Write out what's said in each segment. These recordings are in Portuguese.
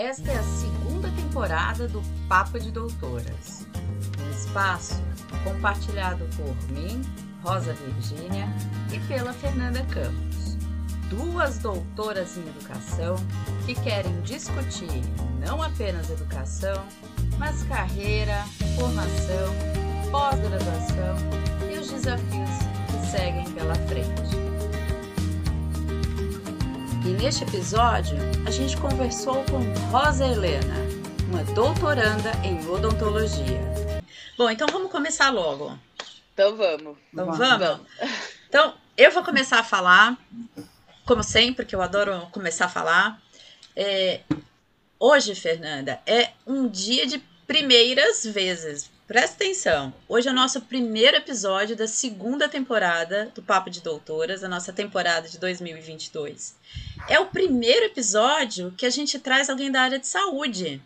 Esta é a segunda temporada do Papo de Doutoras, um espaço compartilhado por mim, Rosa Virgínia, e pela Fernanda Campos, duas doutoras em educação que querem discutir não apenas educação, mas carreira, formação, pós-graduação e os desafios que seguem pela frente. E neste episódio, a gente conversou com Rosa Helena, uma doutoranda em odontologia. Bom, então vamos começar logo. Então vamos. Então vamos? Então, eu vou começar a falar, como sempre, que eu adoro começar a falar. É, hoje, Fernanda, é um dia de primeiras vezes. Presta atenção. Hoje é o nosso primeiro episódio da segunda temporada do Papo de Doutoras, a nossa temporada de 2022. É o primeiro episódio que a gente traz alguém da área de saúde.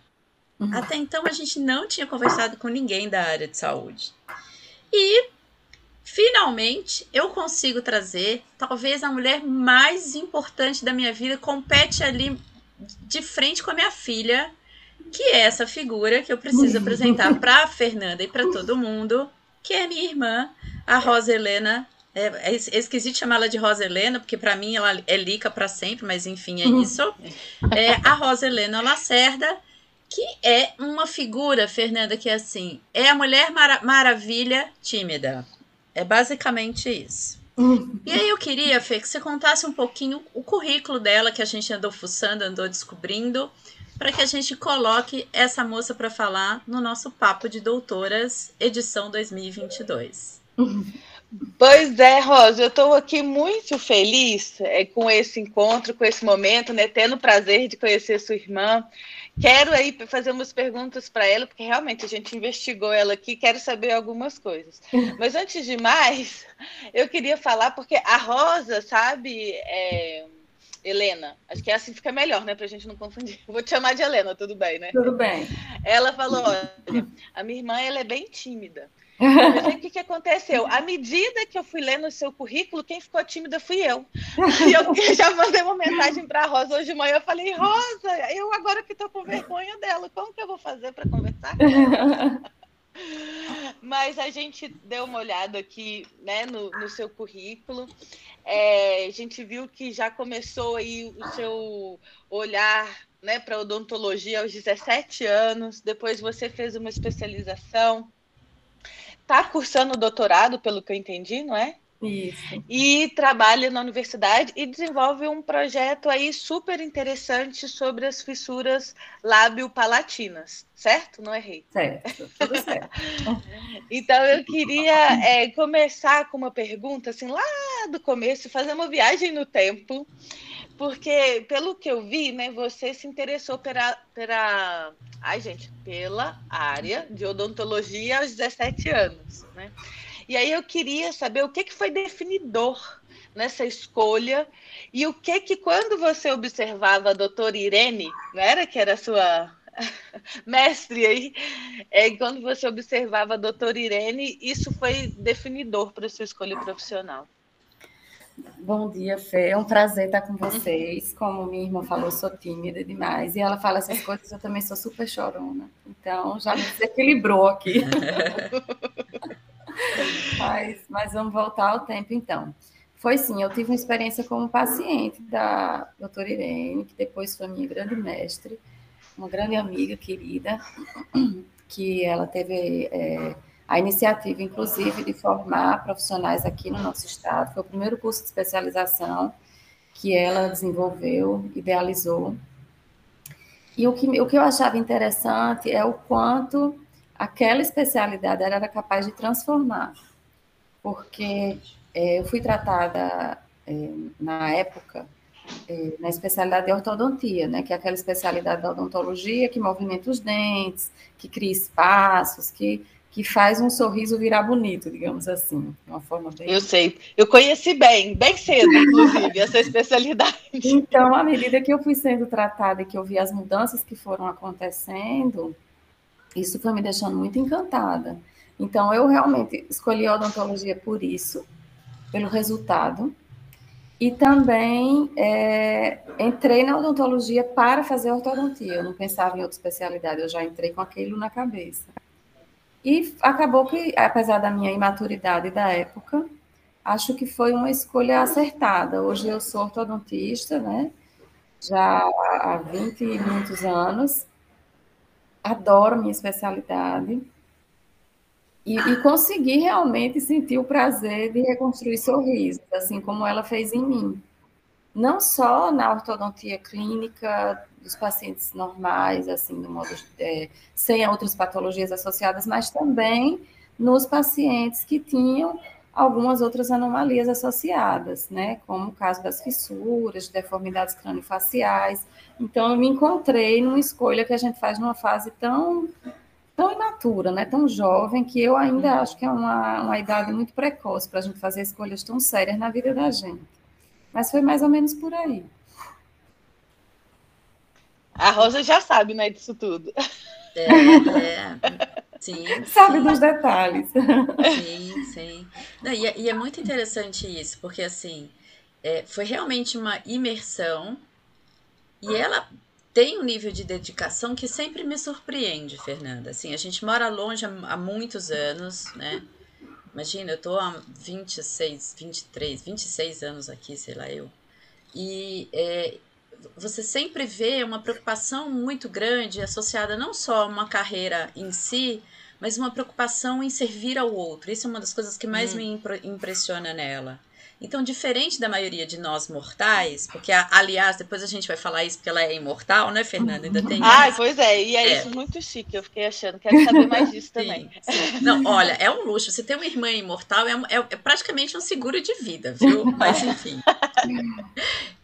Uhum. Até então a gente não tinha conversado com ninguém da área de saúde. E finalmente eu consigo trazer talvez a mulher mais importante da minha vida, compete ali de frente com a minha filha que é essa figura que eu preciso apresentar para a Fernanda e para todo mundo, que é minha irmã, a Rosa Helena. É, é esquisito chamá-la de Rosa Helena, porque para mim ela é Lica para sempre, mas enfim, é isso. É a Rosa Helena Lacerda, que é uma figura, Fernanda, que é assim, é a Mulher Maravilha tímida. É basicamente isso. E aí eu queria, Fê, que você contasse um pouquinho o currículo dela, que a gente andou fuçando, andou descobrindo, para que a gente coloque essa moça para falar no nosso Papo de Doutoras, edição 2022. Pois é, Rosa, eu estou aqui muito feliz é, com esse encontro, com esse momento, né? Tendo o prazer de conhecer sua irmã. Quero aí fazer umas perguntas para ela, porque realmente a gente investigou ela aqui, quero saber algumas coisas. Mas antes de mais, eu queria falar, porque a Rosa, sabe, é, Helena. Acho que é assim fica melhor, né? Pra gente não confundir. Vou te chamar de Helena, tudo bem, né? Tudo bem. Ela falou: olha, a minha irmã ela é bem tímida. Mas aí o que, que aconteceu? À medida que eu fui lendo o seu currículo, quem ficou tímida fui eu. E eu já mandei uma mensagem para a Rosa hoje de manhã. Eu falei, Rosa, eu agora que estou com vergonha dela, como que eu vou fazer para conversar com ela? Mas a gente deu uma olhada aqui né, no, no seu currículo. É, a gente viu que já começou aí o seu olhar né, para odontologia aos 17 anos. Depois você fez uma especialização. Está cursando doutorado, pelo que eu entendi, não é? Isso. E trabalha na universidade e desenvolve um projeto aí super interessante sobre as fissuras lábio-palatinas, certo? Não errei. Certo, tudo certo. então eu queria é, começar com uma pergunta, assim, lá do começo, fazer uma viagem no tempo, porque pelo que eu vi, né, você se interessou pela, pela, ai gente, pela área de odontologia aos 17 anos, né? E aí eu queria saber o que, que foi definidor nessa escolha e o que que quando você observava a doutora Irene, não era que era a sua mestre aí, é, quando você observava a doutora Irene, isso foi definidor para a sua escolha profissional. Bom dia, Fê. É um prazer estar com vocês. Como minha irmã falou, sou tímida demais. E ela fala essas coisas, eu também sou super chorona. Então, já me desequilibrou aqui. mas, mas vamos voltar ao tempo, então. Foi sim, eu tive uma experiência como paciente da doutora Irene, que depois foi minha grande mestre, uma grande amiga querida, que ela teve é, a iniciativa, inclusive, de formar profissionais aqui no nosso estado. Foi o primeiro curso de especialização que ela desenvolveu, idealizou. E o que, o que eu achava interessante é o quanto aquela especialidade era capaz de transformar, porque é, eu fui tratada é, na época é, na especialidade de ortodontia, né, que é aquela especialidade da odontologia que movimenta os dentes, que cria espaços, que, que faz um sorriso virar bonito, digamos assim, uma forma bem... Eu sei, eu conheci bem, bem cedo, inclusive, essa especialidade. Então, à medida que eu fui sendo tratada e que eu vi as mudanças que foram acontecendo, isso foi me deixando muito encantada. Então, eu realmente escolhi a odontologia por isso, pelo resultado. E também é, entrei na odontologia para fazer ortodontia. Eu não pensava em outra especialidade, eu já entrei com aquilo na cabeça. E acabou que, apesar da minha imaturidade da época, acho que foi uma escolha acertada. Hoje eu sou ortodontista, né? Já há 20 e muitos anos. Adoro minha especialidade. E, e consegui realmente sentir o prazer de reconstruir sorrisos, assim como ela fez em mim. Não só na ortodontia clínica dos pacientes normais, assim, do modo é, sem outras patologias associadas, mas também nos pacientes que tinham algumas outras anomalias associadas, né, como o caso das fissuras, deformidades craniofaciais. Então, eu me encontrei numa escolha que a gente faz numa fase tão tão imatura, né, tão jovem, que eu ainda uhum. acho que é uma, uma idade muito precoce para a gente fazer escolhas tão sérias na vida da gente. Mas foi mais ou menos por aí. A Rosa já sabe, né, disso tudo. É, é. Sim. Sabe sim. dos detalhes. Sim, sim. Não, e, é, e, é, muito interessante isso, porque assim, é, foi realmente uma imersão e ela tem um nível de dedicação que sempre me surpreende, Fernanda. Assim, a gente mora longe há, muitos anos, né? Imagina, eu tô há 26, 23, 26 anos aqui, sei lá eu. E é, você sempre vê uma preocupação muito grande associada não só a uma carreira em si, mas uma preocupação em servir ao outro. Isso é uma das coisas que mais hum. me impressiona nela. Então, diferente da maioria de nós mortais, porque, aliás, depois a gente vai falar isso porque ela é imortal, né, Fernanda? Ainda tem. Ah, pois é, e é, é, isso muito chique. Eu fiquei achando, quero saber mais disso também. Sim. Não, olha, é um luxo. Você ter uma irmã imortal é, é, é praticamente um seguro de vida, viu? Mas, enfim.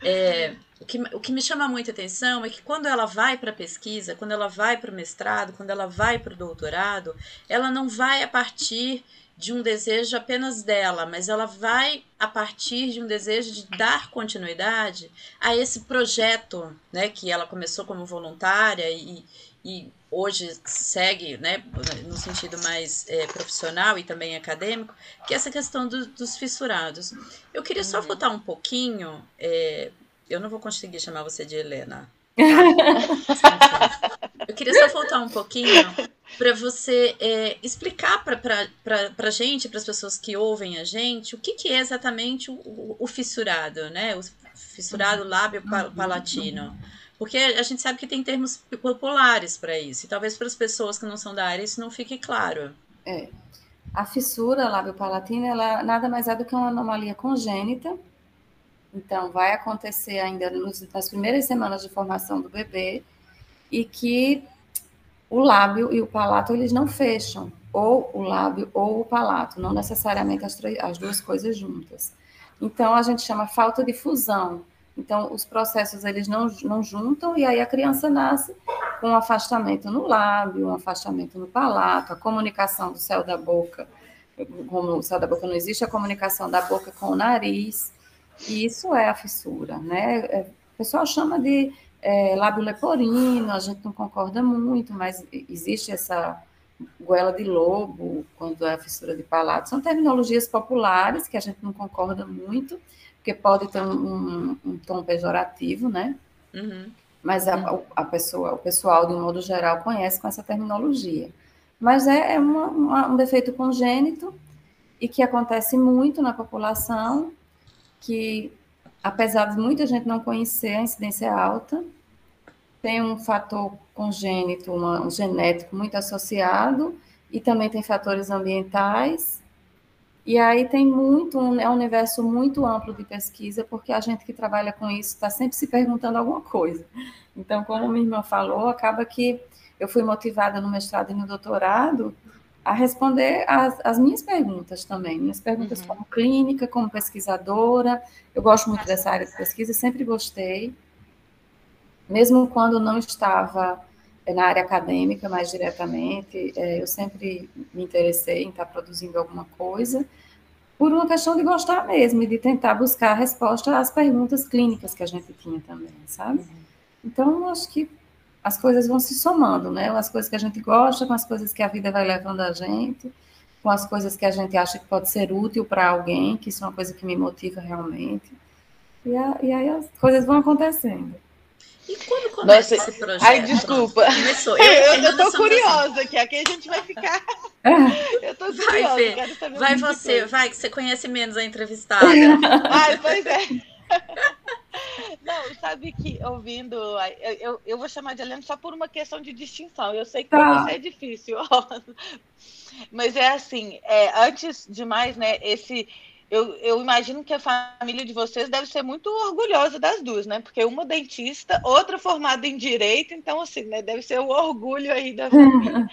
É, o, que, o que me chama muita atenção é que quando ela vai para a pesquisa, quando ela vai para o mestrado, quando ela vai para o doutorado, ela não vai a partir de um desejo apenas dela, mas ela vai a partir de um desejo de dar continuidade a esse projeto, né, que ela começou como voluntária e, e hoje segue, né, no sentido mais é, profissional e também acadêmico, que é essa questão do, dos fissurados. Eu queria só uhum. voltar um pouquinho, é, eu não vou conseguir chamar você de Helena. Tá? Eu queria só voltar um pouquinho para você é, explicar para a gente, para as pessoas que ouvem a gente, o que, que é exatamente o, o, fissurado, né? O fissurado lábio palatino. Porque a gente sabe que tem termos populares para isso, e talvez para as pessoas que não são da área isso não fique claro. É. A fissura lábio-palatina, ela nada mais é do que uma anomalia congênita. Então, vai acontecer ainda nos, nas primeiras semanas de formação do bebê, e que o lábio e o palato eles não fecham, ou o lábio ou o palato, não necessariamente as, as duas coisas juntas. Então a gente chama falta de fusão. Então os processos eles não, não juntam e aí a criança nasce com um afastamento no lábio, um afastamento no palato, a comunicação do céu da boca, como o céu da boca não existe, a comunicação da boca com o nariz. E isso é a fissura, né? É, o pessoal chama de é, lábio leporino, a gente não concorda muito, mas existe essa goela de lobo, quando é a fissura de palato. São terminologias populares que a gente não concorda muito, porque pode ter um, um, um tom pejorativo, né? Uhum. Mas a, a, pessoa, o pessoal, de um modo geral, conhece com essa terminologia. Mas é, é uma, uma, um defeito congênito e que acontece muito na população, que apesar de muita gente não conhecer, a incidência é alta, tem um fator congênito, uma, um genético muito associado, e também tem fatores ambientais. E aí tem muito, é um universo muito amplo de pesquisa, porque a gente que trabalha com isso está sempre se perguntando alguma coisa. Então, como minha irmã falou, acaba que eu fui motivada no mestrado e no doutorado a responder as, as minhas perguntas também, minhas perguntas uhum. como clínica, como pesquisadora. Eu gosto muito dessa área de pesquisa, sempre gostei, mesmo quando não estava eh, na área acadêmica mais diretamente, eh, eu sempre me interessei em estar produzindo alguma coisa, por uma questão de gostar mesmo e de tentar buscar a resposta às perguntas clínicas que a gente tinha também, sabe? Uhum. Então, acho que as coisas vão se somando, né? As coisas que a gente gosta, com as coisas que a vida vai levando a gente, com as coisas que a gente acha que pode ser útil para alguém, que isso é uma coisa que me motiva realmente. E, a, e aí as coisas vão acontecendo. E quando começa Nossa, esse projeto? Ai, desculpa. Começou. Eu, eu, eu tô curiosa aqui. Aqui a gente vai ficar. eu tô curiosa. Vai, Fê. Vai você, coisa. vai, que você conhece menos a entrevistada. Ai, pois é. Não, sabe que ouvindo, eu, eu, eu, vou chamar de Helena só por uma questão de distinção. Eu sei que tá. isso é difícil, mas é assim, é, antes de mais, né, esse eu, eu, imagino que a família de vocês deve ser muito orgulhosa das duas, né? Porque uma dentista, outra formada em direito, então assim, né? Deve ser o orgulho aí da família.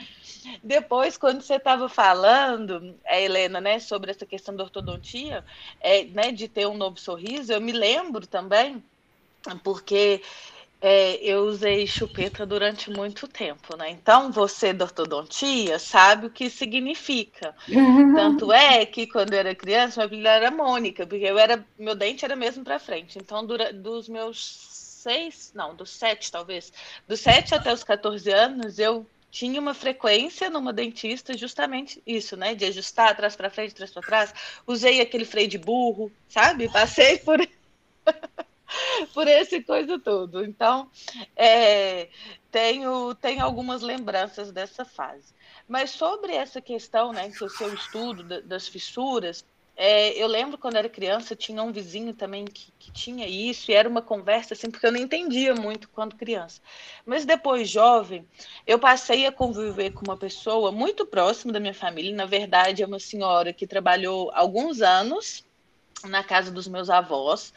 Depois, quando você estava falando, é, Helena, né, sobre essa questão da ortodontia, é, né, de ter um novo sorriso, eu me lembro também, porque é, eu usei chupeta durante muito tempo, né? Então, você da ortodontia sabe o que significa. Uhum. Tanto é que quando eu era criança, meu filho era Mônica, porque eu era, meu dente era mesmo para frente. Então, dura, dos meus seis, não, dos sete talvez, dos sete até os 14 anos, eu tinha uma frequência numa dentista justamente isso, né? De ajustar atrás para frente, atrás para trás. Usei aquele freio de burro, sabe? Passei por por esse coisa tudo. Então, é, tenho, tenho algumas lembranças dessa fase. Mas sobre essa questão, né, que o seu estudo das fissuras, é, eu lembro quando era criança, tinha um vizinho também que, que, tinha isso, e era uma conversa assim, porque eu não entendia muito quando criança. Mas depois, jovem, eu passei a conviver com uma pessoa muito próxima da minha família, na verdade, é uma senhora que trabalhou alguns anos na casa dos meus avós.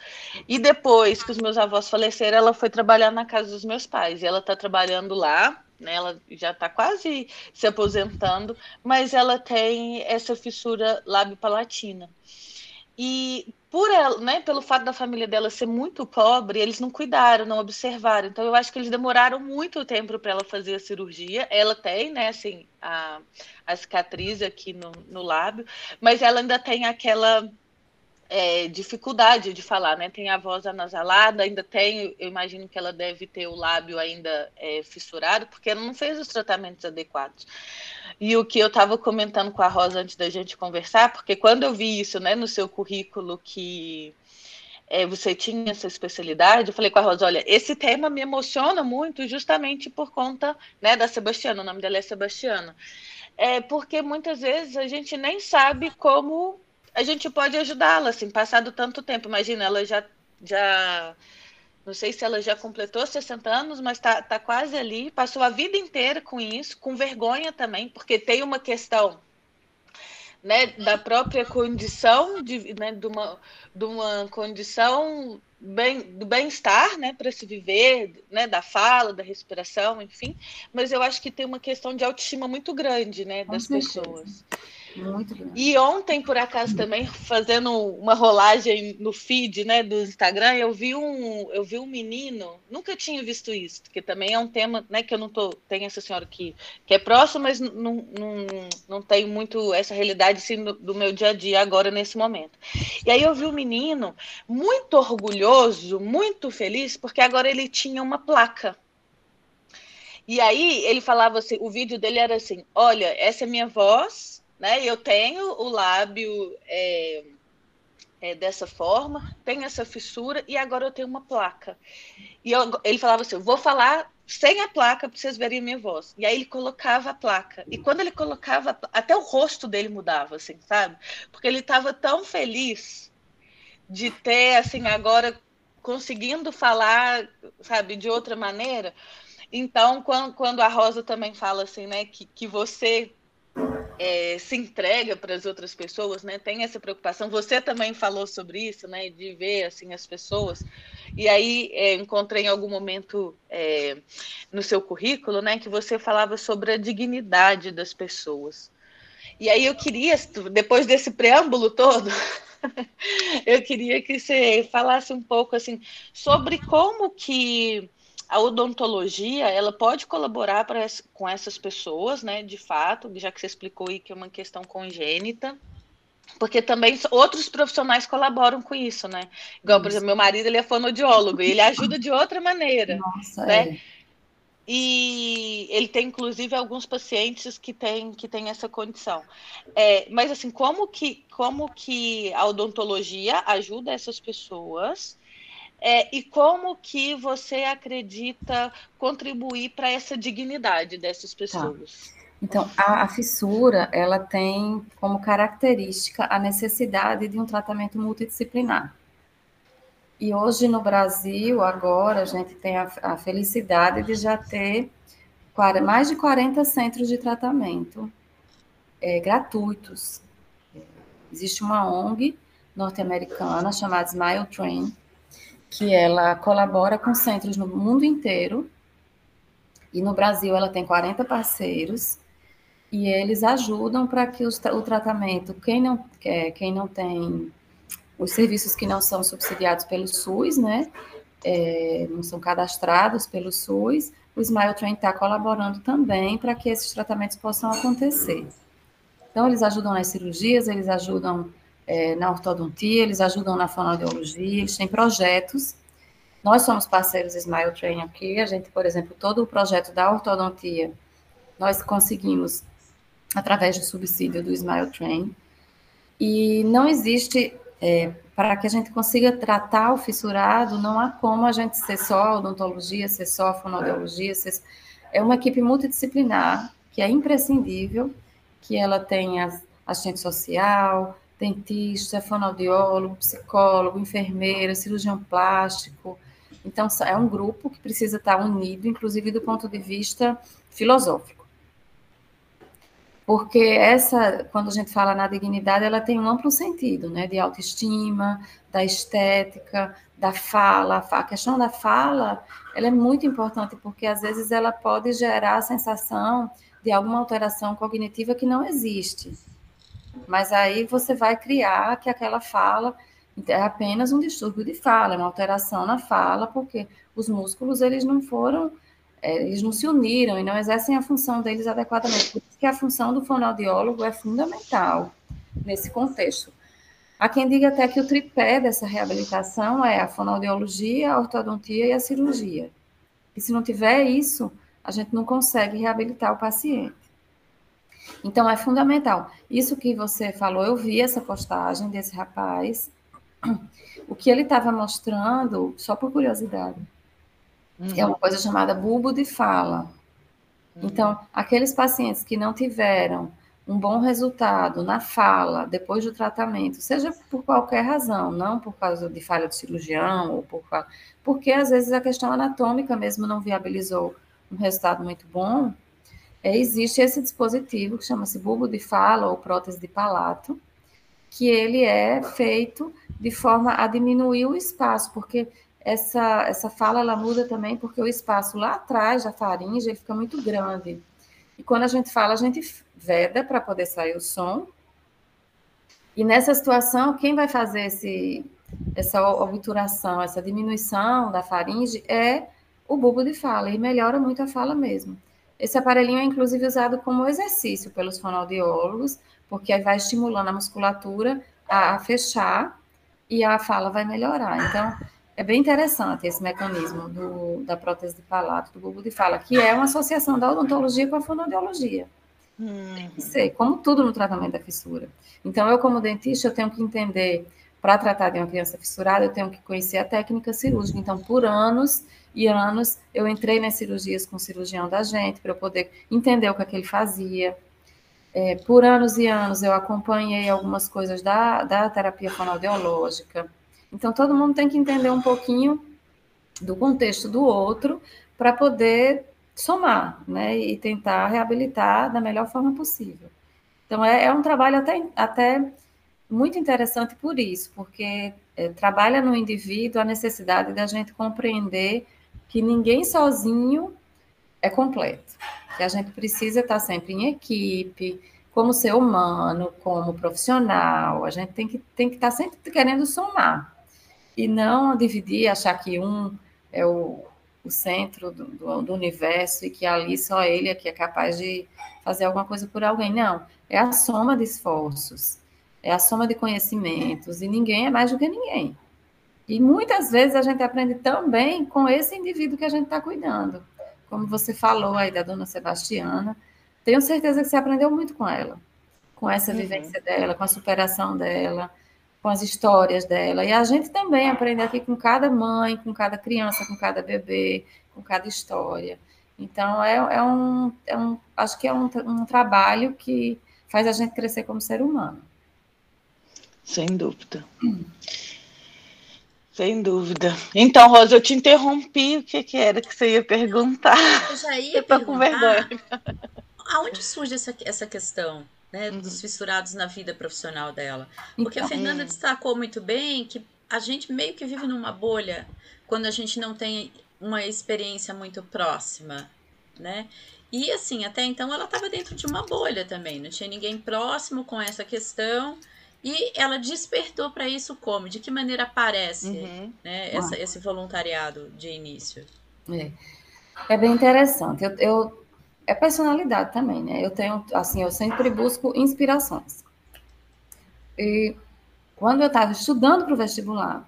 E depois que os meus avós faleceram, ela foi trabalhar na casa dos meus pais. E ela está trabalhando lá, né? Ela já está quase se aposentando, mas ela tem essa fissura lábio-palatina. E por ela, né, pelo fato da família dela ser muito pobre, eles não cuidaram, não observaram. Então eu acho que eles demoraram muito tempo para ela fazer a cirurgia. Ela tem, né, assim, a, a cicatriz aqui no, no lábio, mas ela ainda tem aquela é, dificuldade de falar, né? Tem a voz anasalada, ainda tem, eu imagino que ela deve ter o lábio ainda é, fissurado, porque ela não fez os tratamentos adequados. E o que eu estava comentando com a Rosa antes da gente conversar, porque quando eu vi isso, né, no seu currículo que é, você tinha essa especialidade, eu falei com a Rosa, olha, esse tema me emociona muito justamente por conta, né, da Sebastiana, o nome dela é Sebastiana. É porque muitas vezes a gente nem sabe como a gente pode ajudá-la, assim, passado tanto tempo. Imagina, ela já, já não sei se ela já completou 60 anos, mas está tá quase ali, passou a vida inteira com isso, com vergonha também, porque tem uma questão né, da própria condição, de, né, de, uma, de uma condição bem, do bem-estar né, para se viver, né, da fala, da respiração, enfim, mas eu acho que tem uma questão de autoestima muito grande né, das pessoas. Muito grande. E ontem, por acaso, também, fazendo uma rolagem no feed né, do Instagram, eu vi um, eu vi um menino, nunca tinha visto isso, porque também é um tema né, que eu não tô. Tem essa senhora que, que é próxima, mas não, não, não tem muito essa realidade assim, do, do meu dia a dia agora, nesse momento. E aí eu vi um menino muito orgulhoso, muito feliz, porque agora ele tinha uma placa. E aí ele falava assim, o vídeo dele era assim: olha, essa é minha voz, né? Eu tenho o lábio é, é, dessa forma, tenho essa fissura e agora eu tenho uma placa. E eu, ele falava assim: eu vou falar sem a placa para vocês verem a minha voz. E aí ele colocava a placa. E quando ele colocava, até o rosto dele mudava, assim, sabe? Porque ele estava tão feliz de ter, assim, agora conseguindo falar, sabe, de outra maneira. Então, quando, quando a Rosa também fala assim, né, que, que você é, se entrega para as outras pessoas, né? Tem essa preocupação. Você também falou sobre isso, né? De ver assim as pessoas. E aí é, encontrei em algum momento é, no seu currículo, né? Que você falava sobre a dignidade das pessoas. E aí eu queria, depois desse preâmbulo todo, eu queria que você falasse um pouco assim sobre como que a odontologia ela pode colaborar pra, com essas pessoas, né? De fato, já que você explicou aí que é uma questão congênita, porque também outros profissionais colaboram com isso, né? Igual, por exemplo, meu marido ele é fonoaudiólogo e ele ajuda de outra maneira, Nossa, né? É. E ele tem, inclusive, alguns pacientes que têm que tem essa condição. É, mas, assim, como que, como que a odontologia ajuda essas pessoas É, e como que você acredita contribuir para essa dignidade dessas pessoas? Tá. Então, a, a, fissura, ela tem como característica a necessidade de um tratamento multidisciplinar. E hoje no Brasil, agora, a gente tem a, a felicidade de já ter mais de 40 centros de tratamento é, gratuitos. Existe uma ONG norte-americana chamada Smile Train, que ela colabora com centros no mundo inteiro. E no Brasil ela tem 40 parceiros e eles ajudam para que os, o tratamento, quem não, é, quem não tem os serviços que não são subsidiados pelo SUS, né, é, não são cadastrados pelo SUS, o Smile Train está colaborando também para que esses tratamentos possam acontecer. Então, eles ajudam nas cirurgias, eles ajudam é, na ortodontia, eles ajudam na fonoaudiologia, eles têm projetos. Nós somos parceiros Smile Train aqui, a gente, por exemplo, todo o projeto da ortodontia, nós conseguimos através do subsídio do Smile Train. E não existe, é, para que a gente consiga tratar o fissurado, não há como a gente ser só odontologia, ser só fonoaudiologia, ser... é uma equipe multidisciplinar que é imprescindível, que ela tenha assistente social, dentista, fonoaudiólogo, psicólogo, enfermeira, cirurgião plástico. Então, é um grupo que precisa estar unido, inclusive do ponto de vista filosófico. Porque essa, quando a gente fala na dignidade, ela tem um amplo sentido, né? De autoestima, da estética, da fala. A questão da fala, ela é muito importante, porque às vezes ela pode gerar a sensação de alguma alteração cognitiva que não existe. Mas aí você vai criar que aquela fala é apenas um distúrbio de fala, é uma alteração na fala, porque os músculos eles não foram, é, eles não se uniram e não exercem a função deles adequadamente. Por isso que a função do fonoaudiólogo é fundamental nesse contexto. Há quem diga até que o tripé dessa reabilitação é a fonoaudiologia, a ortodontia e a cirurgia. E se não tiver isso, a gente não consegue reabilitar o paciente. Então, é fundamental. Isso que você falou, eu vi essa postagem desse rapaz. O que ele estava mostrando, só por curiosidade, uhum. é uma coisa chamada bulbo de fala. Uhum. Então, aqueles pacientes que não tiveram um bom resultado na fala depois do tratamento, seja por qualquer razão, não por causa de falha de cirurgião ou por porque às vezes a questão anatômica mesmo não viabilizou um resultado muito bom, é, existe esse dispositivo que chama-se bulbo de fala ou prótese de palato, que ele é feito de forma a diminuir o espaço, porque essa, essa fala ela muda também porque o espaço lá atrás da faringe ele fica muito grande. E quando a gente fala, a gente veda para poder sair o som. E nessa situação, quem vai fazer esse, essa obturação, essa diminuição da faringe é o bulbo de fala, e melhora muito a fala mesmo. Esse aparelhinho é inclusive usado como exercício pelos fonoaudiólogos, porque vai estimulando a musculatura a, a fechar e a fala vai melhorar. Então, é bem interessante esse mecanismo do, da prótese de palato, do bulbo de fala, que é uma associação da odontologia com a fonoaudiologia. Hum. Tem que ser, como tudo no tratamento da fissura. Então, eu, como dentista, eu tenho que entender, para tratar de uma criança fissurada, eu tenho que conhecer a técnica cirúrgica. Então, por anos, e anos eu entrei nas cirurgias com o cirurgião da gente para eu poder entender o que, é que ele fazia. É, por anos e anos eu acompanhei algumas coisas da, da terapia fonoaudiológica. Então todo mundo tem que entender um pouquinho do contexto do outro para poder somar, né, e tentar reabilitar da melhor forma possível. Então é, é um trabalho até, até muito interessante por isso, porque é, trabalha no indivíduo a necessidade da gente compreender que ninguém sozinho é completo, que a gente precisa estar sempre em equipe, como ser humano, como profissional, a gente tem que, tem que estar sempre querendo somar. E não dividir, achar que um é o, o centro do, do, do, universo e que ali só ele é que é capaz de fazer alguma coisa por alguém. Não, é a soma de esforços, é a soma de conhecimentos. E ninguém é mais do que ninguém. E muitas vezes a gente aprende também com esse indivíduo que a gente está cuidando. Como você falou aí da dona Sebastiana, tenho certeza que você aprendeu muito com ela, com essa uhum. vivência dela, com a superação dela. com as histórias dela. E a gente também aprende aqui com cada mãe, com cada criança, com cada bebê, com cada história. Então, é, é, um, é um, acho que é um, um trabalho que faz a gente crescer como ser humano. Sem dúvida. Hum. Sem dúvida. Então, Rosa, eu te interrompi. O que, que era que você ia perguntar? Eu já ia eu tô com vergonha. Aonde surge essa, essa questão né, uhum. dos fissurados na vida profissional dela? Porque então, a Fernanda destacou muito bem que a gente meio que vive numa bolha quando a gente não tem uma experiência muito próxima, né? E assim, até então ela estava dentro de uma bolha também, não tinha ninguém próximo com essa questão. E ela despertou para isso como? De que maneira aparece uhum. né, essa, esse voluntariado de início? É, é bem interessante. Eu, eu, é personalidade também, né? Eu tenho, assim, eu sempre busco inspirações. E quando eu estava estudando para o vestibular,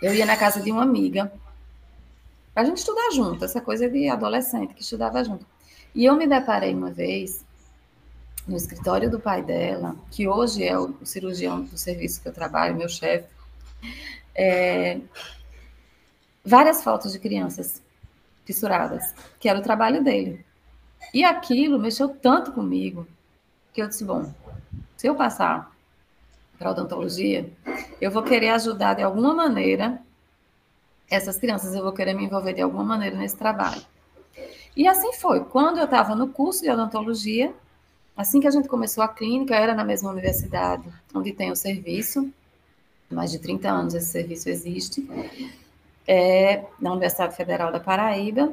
eu ia na casa de uma amiga para a gente estudar junto, essa coisa de adolescente que estudava junto. E eu me deparei uma vez no escritório do pai dela, que hoje é o cirurgião do serviço que eu trabalho, meu chefe, é, várias fotos de crianças fissuradas, que era o trabalho dele. E aquilo mexeu tanto comigo que eu disse: bom, se eu passar para odontologia, eu vou querer ajudar de alguma maneira essas crianças, eu vou querer me envolver de alguma maneira nesse trabalho. E assim foi. Quando eu estava no curso de odontologia, assim que a gente começou a clínica, era na mesma universidade onde tem o serviço, mais de 30 anos esse serviço existe, é, na Universidade Federal da Paraíba.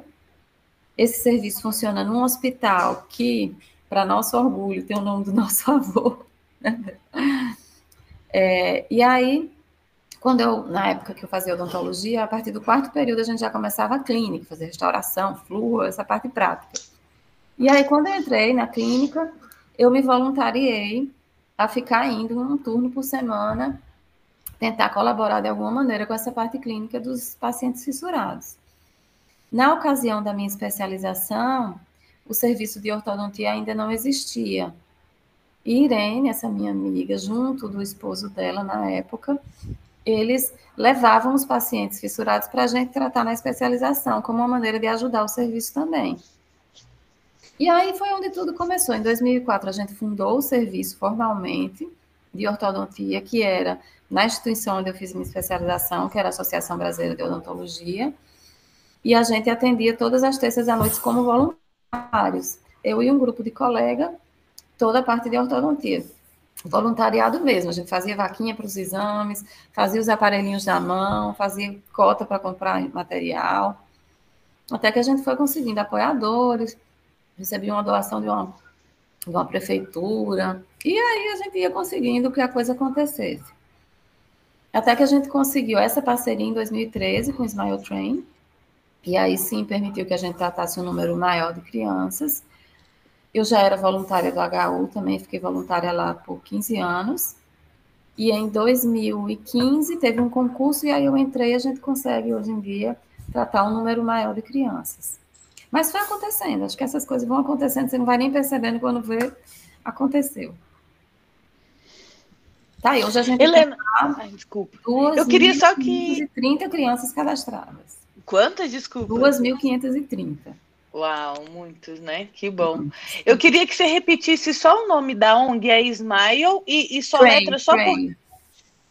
Esse serviço funciona num hospital que, para nosso orgulho, tem o nome do nosso avô. Né? É, e aí quando eu, na época que eu fazia odontologia, a partir do quarto período a gente já começava a clínica, fazer restauração, flúor, essa parte prática. E aí, quando eu entrei na clínica, eu me voluntariei a ficar indo um turno por semana, tentar colaborar de alguma maneira com essa parte clínica dos pacientes fissurados. Na ocasião da minha especialização, o serviço de ortodontia ainda não existia. E Irene, essa minha amiga, junto do esposo dela na época, eles levavam os pacientes fissurados para a gente tratar na especialização, como uma maneira de ajudar o serviço também. E aí foi onde tudo começou. Em 2004, a gente fundou o serviço formalmente de ortodontia, que era na instituição onde eu fiz minha especialização, que era a Associação Brasileira de Odontologia, e a gente atendia todas as terças à noite como voluntários. Eu e um grupo de colega, toda a parte de ortodontia voluntariado mesmo. A gente fazia vaquinha para os exames, fazia os aparelhinhos na mão, fazia cota para comprar material. Até que a gente foi conseguindo apoiadores, recebia uma doação de uma, de uma prefeitura, e aí a gente ia conseguindo que a coisa acontecesse. Até que a gente conseguiu essa parceria em 2013 com o Smile Train, e aí sim permitiu que a gente tratasse um número maior de crianças. Eu já era voluntária do HU, também fiquei voluntária lá por 15 anos. E em 2015 teve um concurso e aí eu entrei a gente consegue hoje em dia tratar um número maior de crianças. Mas foi acontecendo, acho que essas coisas vão acontecendo, você não vai nem percebendo quando vê, aconteceu. Tá, e hoje a gente Helena, tem Ai, desculpa. Duas eu queria só que 30 crianças cadastradas. Quantas, desculpa? 2.530. Uau, muitos, né? Que bom. Eu queria que você repetisse só o nome da ONG, é Smile, e, e só train, letra só train. por.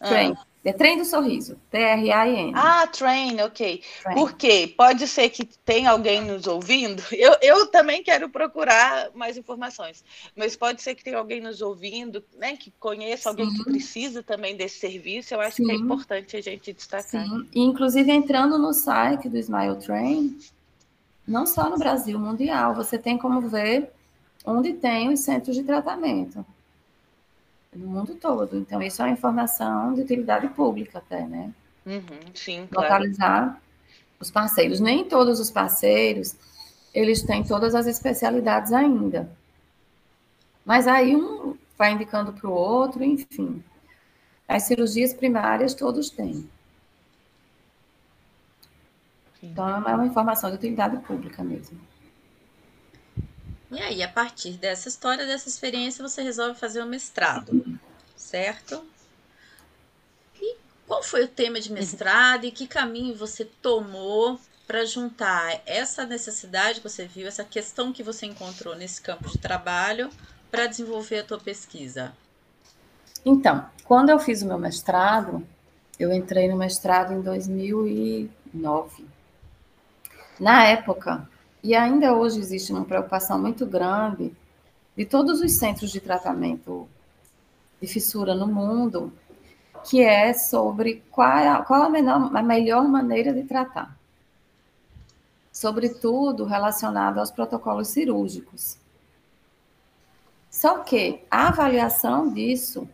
Ah. Train. É Trem do Sorriso, T-R-A-N. Ah, Train, ok. Train. Porque pode ser que tenha alguém nos ouvindo. Eu, eu também quero procurar mais informações, mas pode ser que tenha alguém nos ouvindo, né, que conheça alguém Sim. que precisa também desse serviço. Eu acho Sim. que é importante a gente destacar. Sim. E, inclusive, entrando no site do Smile Train, não só no Brasil, mundial. Você tem como ver onde tem os centros de tratamento. No mundo todo. Então, isso é uma informação de utilidade pública até, né? Uhum, sim, Localizar claro. os parceiros. Nem todos os parceiros, eles têm todas as especialidades ainda. Mas aí um vai indicando para o outro, enfim. As cirurgias primárias todos têm. Então, é uma informação de utilidade pública mesmo. E aí, a partir dessa história, dessa experiência, você resolve fazer o mestrado, certo? qual foi o tema de mestrado e que caminho você tomou para juntar essa necessidade que você viu, essa questão que você encontrou nesse campo de trabalho para desenvolver a tua pesquisa? Então, quando eu fiz o meu mestrado, eu entrei no mestrado em 2009. Na época, e ainda hoje existe uma preocupação muito grande de todos os centros de tratamento de fissura no mundo, que é sobre qual, é qual a, menor, a melhor maneira de tratar. Sobretudo relacionado aos protocolos cirúrgicos. Só que a avaliação disso,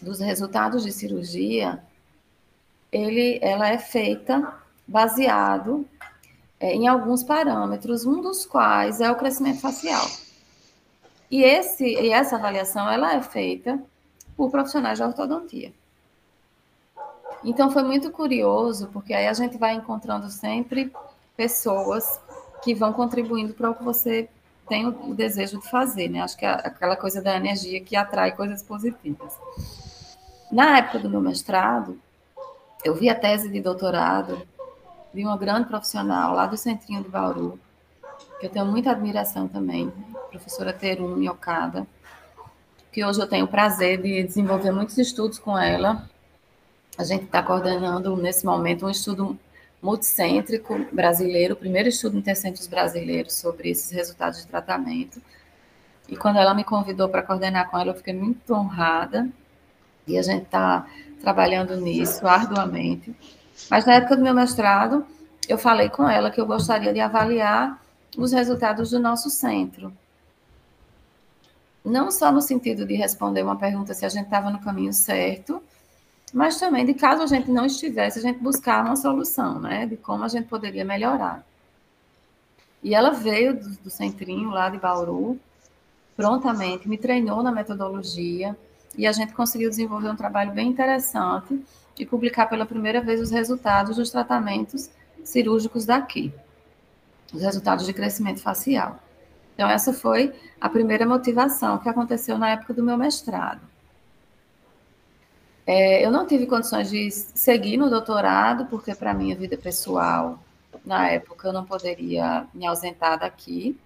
dos resultados de cirurgia, ele, ela é feita baseado é, em alguns parâmetros, um dos quais é o crescimento facial. E, esse, e essa avaliação ela é feita por profissionais de ortodontia. Então foi muito curioso, porque aí a gente vai encontrando sempre pessoas que vão contribuindo para o que você tem o desejo de fazer, né? Acho que é aquela coisa da energia que atrai coisas positivas. Na época do meu mestrado, eu vi a tese de doutorado de uma grande profissional lá do Centrinho de Bauru, que eu tenho muita admiração também, professora Terumi Okada, que hoje eu tenho o prazer de desenvolver muitos estudos com ela. A gente está coordenando nesse momento um estudo multicêntrico brasileiro, o primeiro estudo intercêntricos brasileiro sobre esses resultados de tratamento. E quando ela me convidou para coordenar com ela, eu fiquei muito honrada. E a gente está trabalhando nisso arduamente. Mas na época do meu mestrado, eu falei com ela que eu gostaria de avaliar os resultados do nosso centro. Não só no sentido de responder uma pergunta se a gente estava no caminho certo, mas também de caso a gente não estivesse, a gente buscar uma solução, né? De como a gente poderia melhorar. E ela veio do, do centrinho lá de Bauru, prontamente, me treinou na metodologia e a gente conseguiu desenvolver um trabalho bem interessante e publicar pela primeira vez os resultados dos tratamentos cirúrgicos daqui, os resultados de crescimento facial. Então, essa foi a primeira motivação que aconteceu na época do meu mestrado. É, eu não tive condições de seguir no doutorado, porque para minha vida pessoal, na época, eu não poderia me ausentar daqui.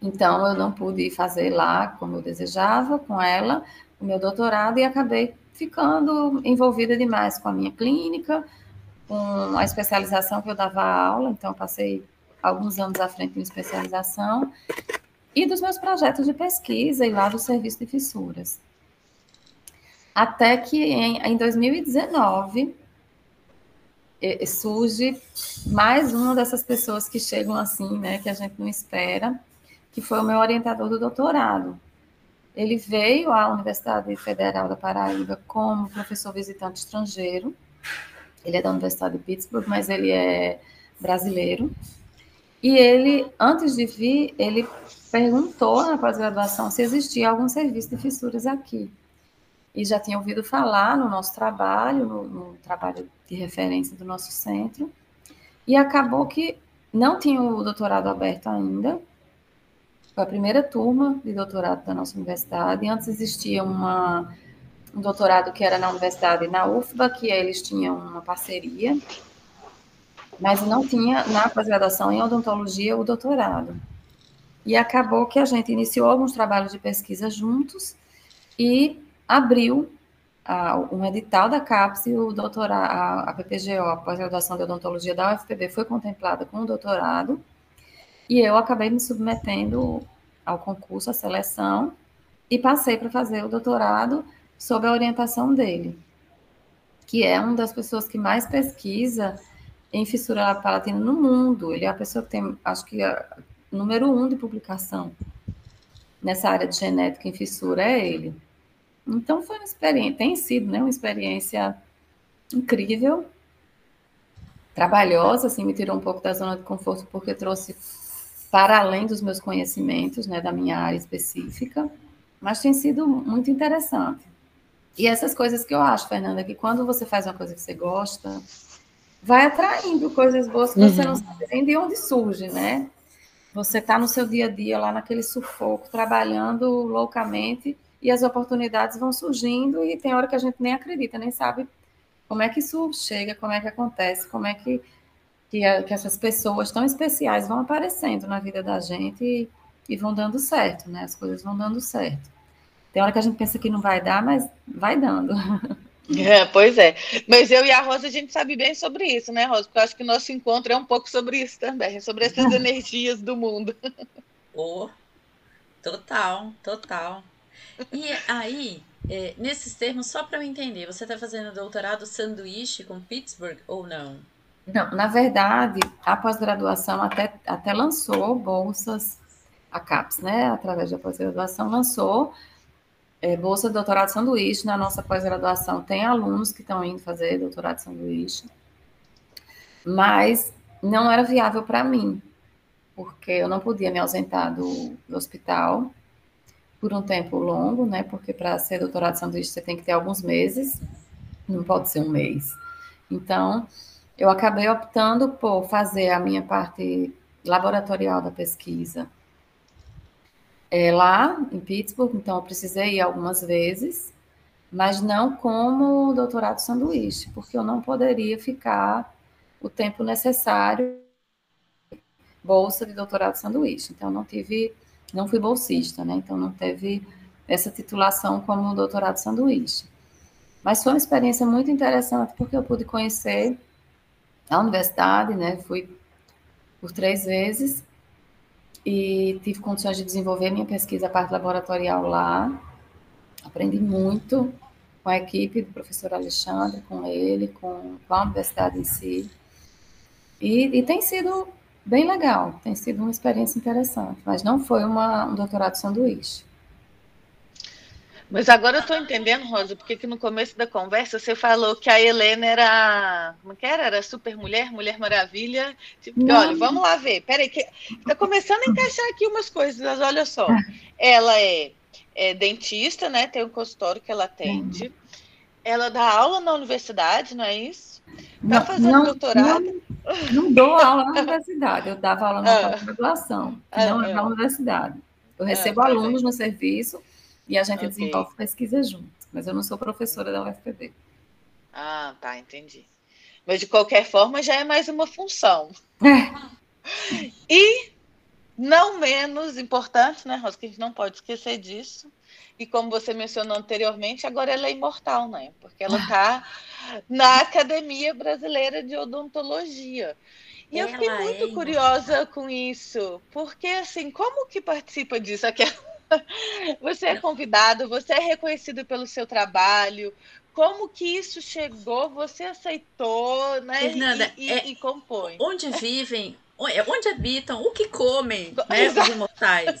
Então, eu não pude fazer lá como eu desejava com ela o meu doutorado e acabei ficando envolvida demais com a minha clínica, com a especialização que eu dava aula. Então, passei alguns anos à frente de especialização e dos meus projetos de pesquisa e lá do serviço de fissuras. Até que em, em 2019 surge mais uma dessas pessoas que chegam assim, né, que a gente não espera, que foi o meu orientador do doutorado. Ele veio à Universidade Federal da Paraíba como professor visitante estrangeiro. Ele é da Universidade de Pittsburgh, mas ele é brasileiro. E ele, antes de vir, ele perguntou na pós-graduação se existia algum serviço de fissuras aqui e já tinha ouvido falar no nosso trabalho, no, no, trabalho de referência do nosso centro, e acabou que não tinha o doutorado aberto ainda. Foi a primeira turma de doutorado da nossa universidade. Antes existia uma, um doutorado que era na universidade, na UFBA, que eles tinham uma parceria, mas não tinha na pós-graduação em odontologia o doutorado. E acabou que a gente iniciou alguns trabalhos de pesquisa juntos e abriu um edital da CAPES e o doutorado, a, a PPGO, a pós-graduação de odontologia da UFPB, foi contemplada com o doutorado, e eu acabei me submetendo ao concurso, à seleção, e passei para fazer o doutorado sob a orientação dele, que é uma das pessoas que mais pesquisa em fissura palatina no mundo. Ele é a pessoa que tem, acho que, a, número um de publicação nessa área de genética em fissura, é ele. Então foi uma experiência, tem sido, né, uma experiência incrível, trabalhosa, assim, me tirou um pouco da zona de conforto porque trouxe para além dos meus conhecimentos, né, da minha área específica, mas tem sido muito interessante. E essas coisas que eu acho, Fernanda, que quando você faz uma coisa que você gosta, vai atraindo coisas boas que uhum. você não sabe nem de onde surge, né? Você está no seu dia a dia lá naquele sufoco, trabalhando loucamente, e as oportunidades vão surgindo e tem hora que a gente nem acredita, nem sabe como é que isso chega, como é que acontece, como é que, que, a, que essas pessoas tão especiais vão aparecendo na vida da gente e, e vão dando certo, né? As coisas vão dando certo. Tem hora que a gente pensa que não vai dar, mas vai dando. É, pois é. Mas eu e a Rosa, a gente sabe bem sobre isso, né, Rosa? Porque eu acho que o nosso encontro é um pouco sobre isso também, sobre essas energias do mundo. Oh, total, total. E aí, é, nesses termos, só para eu entender, você está fazendo doutorado sanduíche com Pittsburgh ou não? Não, na verdade, a pós-graduação até, até lançou bolsas, a CAPES, né, através da pós-graduação, lançou é, bolsa de doutorado sanduíche. Na nossa pós-graduação tem alunos que estão indo fazer doutorado sanduíche, mas não era viável para mim, porque eu não podia me ausentar do, do hospital por um tempo longo, né? Porque para ser doutorado sanduíche você tem que ter alguns meses, não pode ser um mês. Então, eu acabei optando por fazer a minha parte laboratorial da pesquisa é, lá em Pittsburgh, então eu precisei ir algumas vezes, mas não como doutorado sanduíche, porque eu não poderia ficar o tempo necessário bolsa de doutorado sanduíche. Então não tive, não fui bolsista, né? Então não teve essa titulação como doutorado sanduíche. Mas foi uma experiência muito interessante porque eu pude conhecer a universidade, né? Fui por três vezes e tive condições de desenvolver minha pesquisa, a parte laboratorial lá. Aprendi muito com a equipe do professor Alexandre, com ele, com, com a universidade em si. E, e, tem sido bem legal, tem sido uma experiência interessante, mas não foi uma, um doutorado sanduíche. Mas agora eu estou entendendo, Rosa, porque que no começo da conversa você falou que a Helena era. Como que era? Era super mulher, mulher maravilha. Tipo, olha, vamos lá ver. Peraí, que está começando a encaixar aqui umas coisas, olha só. Ela é, é dentista, né? Tem um consultório que ela atende. Ela dá aula na universidade, não é isso? Está fazendo não, doutorado. Não, não, dou aula na universidade, eu dava aula na ah, graduação, ah, não é na universidade. Eu recebo ah, alunos no serviço e a gente okay. desenvolve pesquisa junto. Mas eu não sou professora da UFPB. Ah, tá, entendi. Mas de qualquer forma já é mais uma função. É. E não menos importante, né, Rosa, que a gente não pode esquecer disso. E como você mencionou anteriormente, agora ela é imortal, né? Porque ela está na Academia Brasileira de Odontologia. E ela eu fiquei muito é curiosa com isso, porque assim, como que participa disso? Aquela você é convidado, você é reconhecido pelo seu trabalho. Como que isso chegou? Você aceitou, né? Fernanda, e, e, é, e compõe. Onde vivem, é, onde habitam, o que comem, né, os imortais.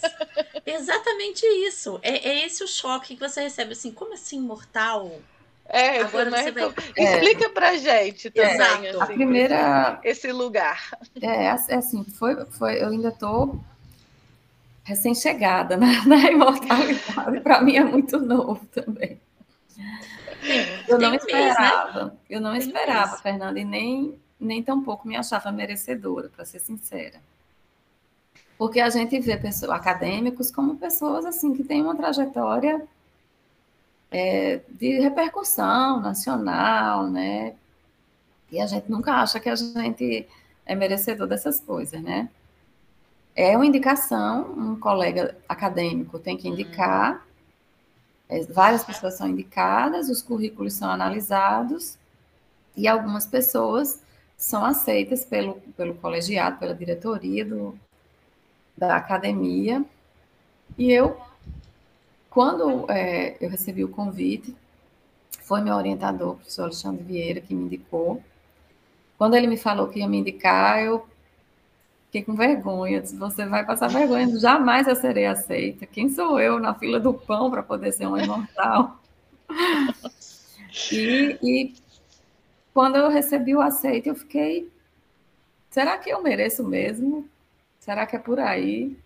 Exatamente isso. É, é esse o choque que você recebe. Assim, como assim imortal? É, Agora você vai... Explica pra gente também, Exato. Assim, a primeira... esse lugar. É, assim, foi, foi, eu ainda tô recém-chegada na, na imortalidade, para mim é muito novo também. Eu não esperava, né? eu não esperava, Fernanda, e nem, nem tampouco me achava merecedora, para ser sincera. Porque a gente vê pessoas, acadêmicos como pessoas assim que têm uma trajetória é, de repercussão nacional, né? E a gente nunca acha que a gente é merecedor dessas coisas, né? É uma indicação, um colega acadêmico tem que indicar, é, várias pessoas são indicadas, os currículos são analisados e algumas pessoas são aceitas pelo, pelo colegiado, pela diretoria do, da academia. E eu, quando é, eu recebi o convite, foi meu orientador, o professor Alexandre Vieira, que me indicou. Quando ele me falou que ia me indicar, eu Fiquei com vergonha. Disse, você vai passar vergonha, jamais eu serei aceita. Quem sou eu na fila do pão para poder ser um imortal? e, e quando eu recebi o aceite, eu fiquei. Será que eu mereço mesmo? Será que é por aí?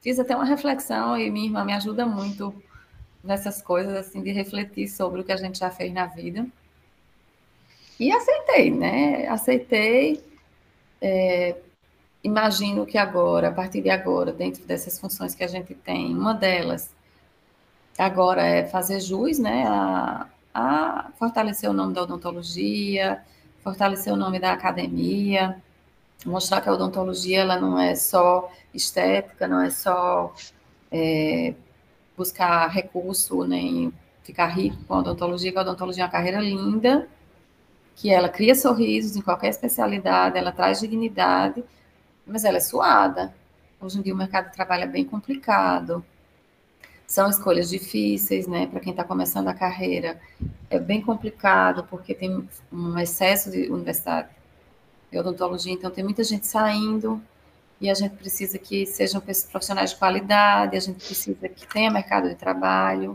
Fiz até uma reflexão e minha irmã me ajuda muito nessas coisas, assim, de refletir sobre o que a gente já fez na vida. E aceitei, né? Aceitei. É, imagino que agora, a partir de agora, dentro dessas funções que a gente tem, uma delas agora é fazer jus, né, a, a fortalecer o nome da odontologia, fortalecer o nome da academia, mostrar que a odontologia ela não é só estética, não é só é, buscar recurso, nem ficar rico com a odontologia, que a odontologia é uma carreira linda, que ela cria sorrisos em qualquer especialidade, ela traz dignidade, mas ela é suada. Hoje em dia o mercado de trabalho é bem complicado, são escolhas difíceis, né? Para quem está começando a carreira, é bem complicado, porque tem um excesso de universidade de odontologia, então tem muita gente saindo, e a gente precisa que sejam profissionais de qualidade, a gente precisa que tenha mercado de trabalho,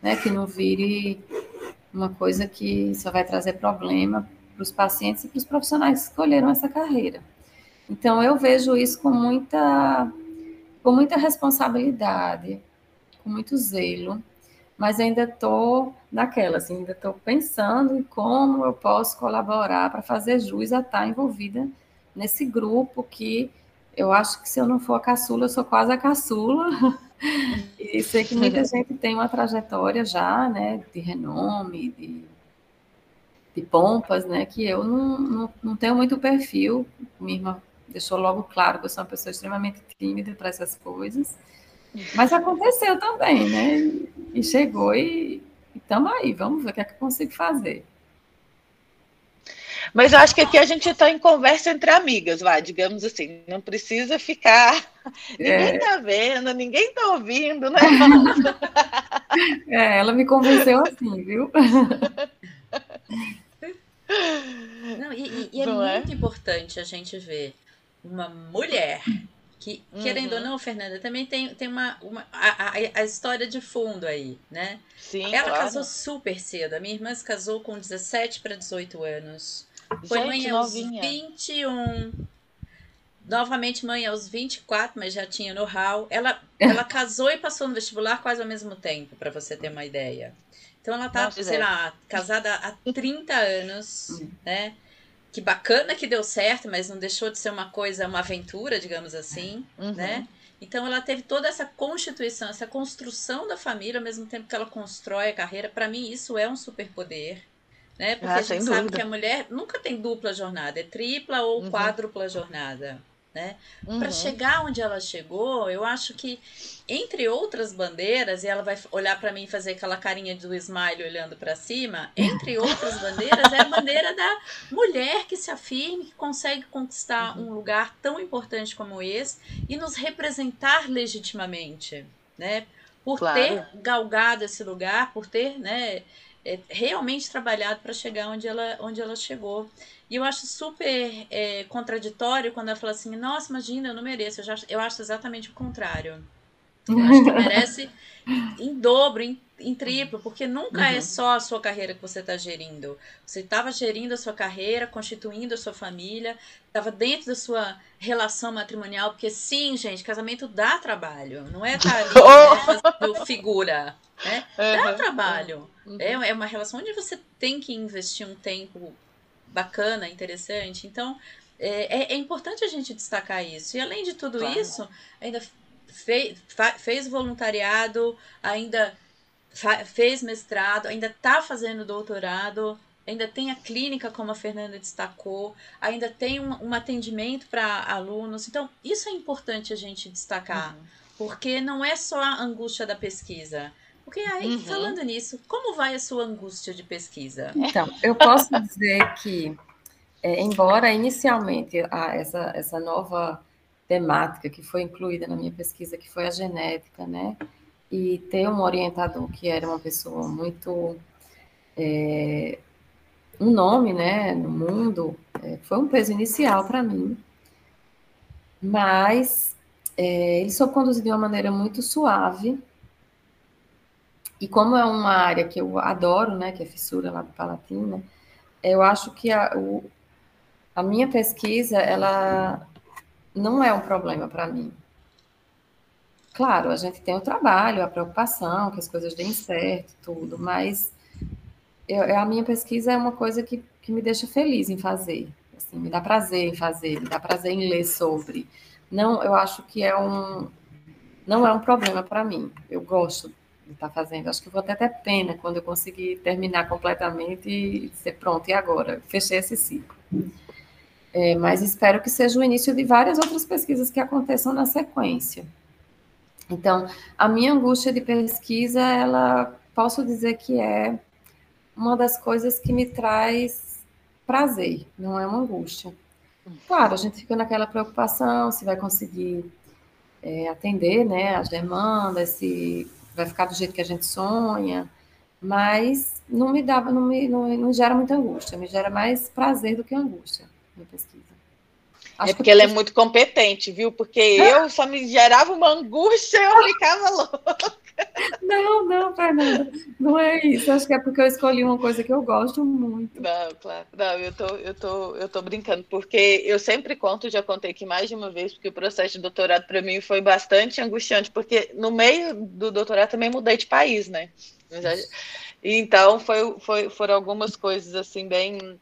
né? Que não vire uma coisa que só vai trazer problema para os pacientes e para os profissionais que escolheram essa carreira. Então eu vejo isso com muita com muita responsabilidade com muito zelo, mas ainda estou naquela, assim, ainda estou pensando em como eu posso colaborar para fazer jus a estar envolvida nesse grupo que eu acho que se eu não for a caçula, eu sou quase a caçula. e sei que muita gente tem uma trajetória já, né, de renome, de, de pompas, né, que eu não, não, não tenho muito perfil. Minha irmã deixou logo claro que eu sou uma pessoa extremamente tímida para essas coisas. Mas aconteceu também, né? E chegou e estamos aí, vamos ver o que é que eu consigo fazer. Mas eu acho que aqui a gente está em conversa entre amigas, vai, digamos assim, não precisa ficar. Ninguém está é. vendo, ninguém está ouvindo, né? é, ela me convenceu assim, viu? Não, e, e é não muito é? importante a gente ver uma mulher que, uhum. querendo ou não, Fernanda, também tem, tem uma, uma a, a, a história de fundo aí, né? Sim, Ela claro. casou super cedo. A minha irmã se casou com 17 para 18 anos. Foi Gente, mãe aos novinha. 21. Novamente mãe aos 24, mas já tinha know-how. Ela, ela casou e passou no vestibular quase ao mesmo tempo, para você ter uma ideia. Então ela tá, Nossa, sei é. lá, casada há 30 anos, uhum. né? Que bacana que deu certo, mas não deixou de ser uma coisa, uma aventura, digamos assim, uhum. né? Então ela teve toda essa constituição, essa construção da família, ao mesmo tempo que ela constrói a carreira. Para mim isso é um superpoder, né? Porque ah, a gente sabe que a mulher nunca tem dupla jornada, é tripla ou uhum. quádrupla jornada né? Uhum. Para chegar onde ela chegou, eu acho que entre outras bandeiras, e ela vai olhar para mim e fazer aquela carinha do smile olhando para cima, entre outras bandeiras, é a bandeira da mulher que se afirme, que consegue conquistar uhum. um lugar tão importante como esse e nos representar legitimamente, né? Por claro. ter galgado esse lugar, por ter, né, é, realmente trabalhado para chegar onde ela, onde ela chegou. E eu acho super é, contraditório quando ela fala assim: nossa, imagina, eu não mereço. Eu, já, eu acho exatamente o contrário. Eu acho que merece em dobro, em, em triplo, porque nunca é uhum. é só a sua carreira que você está gerindo. Você estava gerindo a sua carreira, constituindo a sua família, estava dentro da sua relação matrimonial, porque sim, gente, casamento dá trabalho, não é estar ali né, figura. Né? Dá uhum. trabalho. Uhum. É, é uma relação onde você tem que investir um tempo bacana, interessante. Então, é, é, é importante a gente destacar isso. E além de tudo claro. isso, ainda fez, fez voluntariado, ainda fez mestrado, ainda está fazendo doutorado, ainda tem a clínica, como a Fernanda destacou, ainda tem um, um atendimento para alunos. Então, isso é importante a gente destacar, uhum. porque não é só a angústia da pesquisa. Porque aí, uhum. falando nisso, como vai a sua angústia de pesquisa? Então, eu posso dizer que, é, embora inicialmente a, essa, essa nova temática que foi incluída na minha pesquisa, que foi a genética, né? E ter um orientador que era uma pessoa muito. É, um nome, né, no mundo, é, foi um peso inicial para mim. Mas é, ele soube conduzir de uma maneira muito suave, e como é uma área que eu adoro, né, que é fissura lá do Palatina, eu acho que a, o, a minha pesquisa, ela não é um problema para mim. Claro, a gente tem o trabalho, a preocupação, que as coisas deem certo, tudo, mas eu, a minha pesquisa é uma coisa que, que me deixa feliz em fazer. Assim, me dá prazer em fazer, me dá prazer em ler sobre. Não, eu acho que é um, não é um problema para mim. Eu gosto estar tá fazendo. Acho que vou até ter pena quando eu conseguir terminar completamente e ser pronto. E agora? Fechei esse ciclo. É, mas espero que seja o início de várias outras pesquisas que aconteçam na sequência. Então, a minha angústia de pesquisa, ela posso dizer que é uma das coisas que me traz prazer, não é uma angústia. Claro, a gente fica naquela preocupação se vai conseguir é, atender né, as demandas, se vai ficar do jeito que a gente sonha, mas não me dava, não me não, não gera muita angústia, me gera mais prazer do que angústia na pesquisa. Acho é porque ela é muito competente, viu? Porque eu só me gerava uma angústia e eu ficava louca. Não, não, Fernanda, não é isso. Acho que é porque eu escolhi uma coisa que eu gosto muito. Não, claro. Não, eu tô, eu tô, eu tô brincando, porque eu sempre conto, já contei aqui mais de uma vez, porque o processo de doutorado para mim foi bastante angustiante, porque no meio do doutorado também mudei de país, né? Então foi, foi, foram algumas coisas assim bem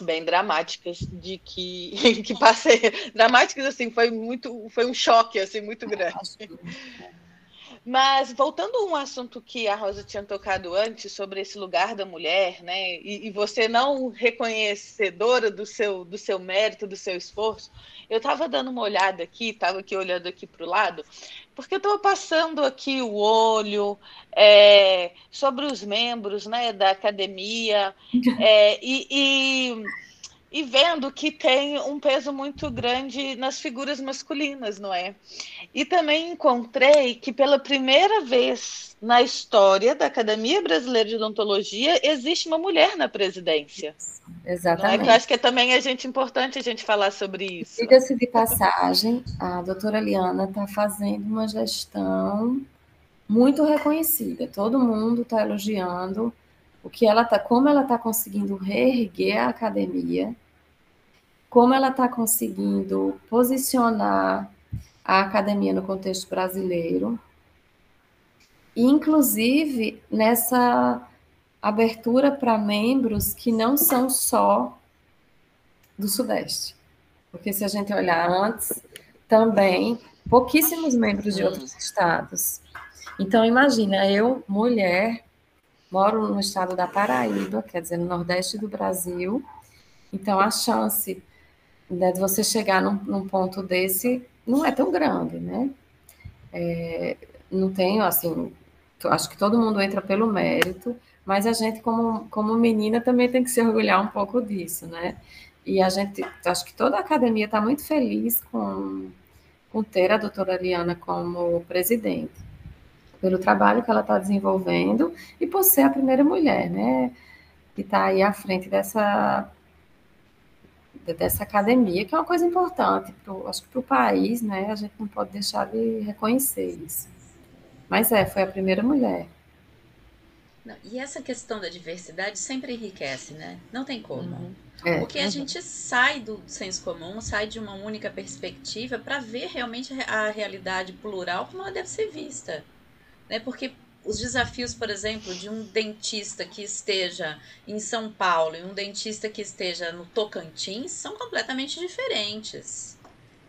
bem dramáticas de que que passei dramáticas assim foi muito foi um choque assim muito grande mas voltando a um assunto que a Rosa tinha tocado antes sobre esse lugar da mulher, né? E, e você não reconhecedora do seu do seu mérito, do seu esforço, eu estava dando uma olhada aqui, estava aqui olhando aqui para o lado, porque eu estava passando aqui o olho é, sobre os membros, né, da academia é, e, e e vendo que tem um peso muito grande nas figuras masculinas, não é? E também encontrei que pela primeira vez na história da Academia Brasileira de Odontologia existe uma mulher na presidência. Exatamente. É? Eu acho que é também é gente importante a gente falar sobre isso. Diga-se de passagem, a doutora Liana está fazendo uma gestão muito reconhecida. Todo mundo está elogiando o que ela tá, como ela está conseguindo reerguer a academia, como ela está conseguindo posicionar a academia no contexto brasileiro, inclusive nessa abertura para membros que não são só do Sudeste. Porque se a gente olhar antes, também pouquíssimos membros de outros estados. Então imagina, eu, mulher, Moro no estado da Paraíba, quer dizer, no nordeste do Brasil. Então, a chance né, de você chegar num, num, ponto desse não é tão grande, né? É, não tenho, assim, acho que todo mundo entra pelo mérito, mas a gente, como, como menina, também tem que se orgulhar um pouco disso, né? E a gente, acho que toda a academia está muito feliz com, com ter a doutora Ariana como presidente pelo trabalho que ela está desenvolvendo e por ser a primeira mulher, né, que está aí à frente dessa dessa academia, que é uma coisa importante, pro, acho que para o país, né, a gente não pode deixar de reconhecer isso. Mas é, foi a primeira mulher. Não, e essa questão da diversidade sempre enriquece, né? Não tem como. Uhum. É, Porque a uhum. gente sai do senso comum, sai de uma única perspectiva para ver realmente a realidade plural como ela deve ser vista né? Porque os desafios, por exemplo, de um dentista que esteja em São Paulo e um dentista que esteja no Tocantins são completamente diferentes.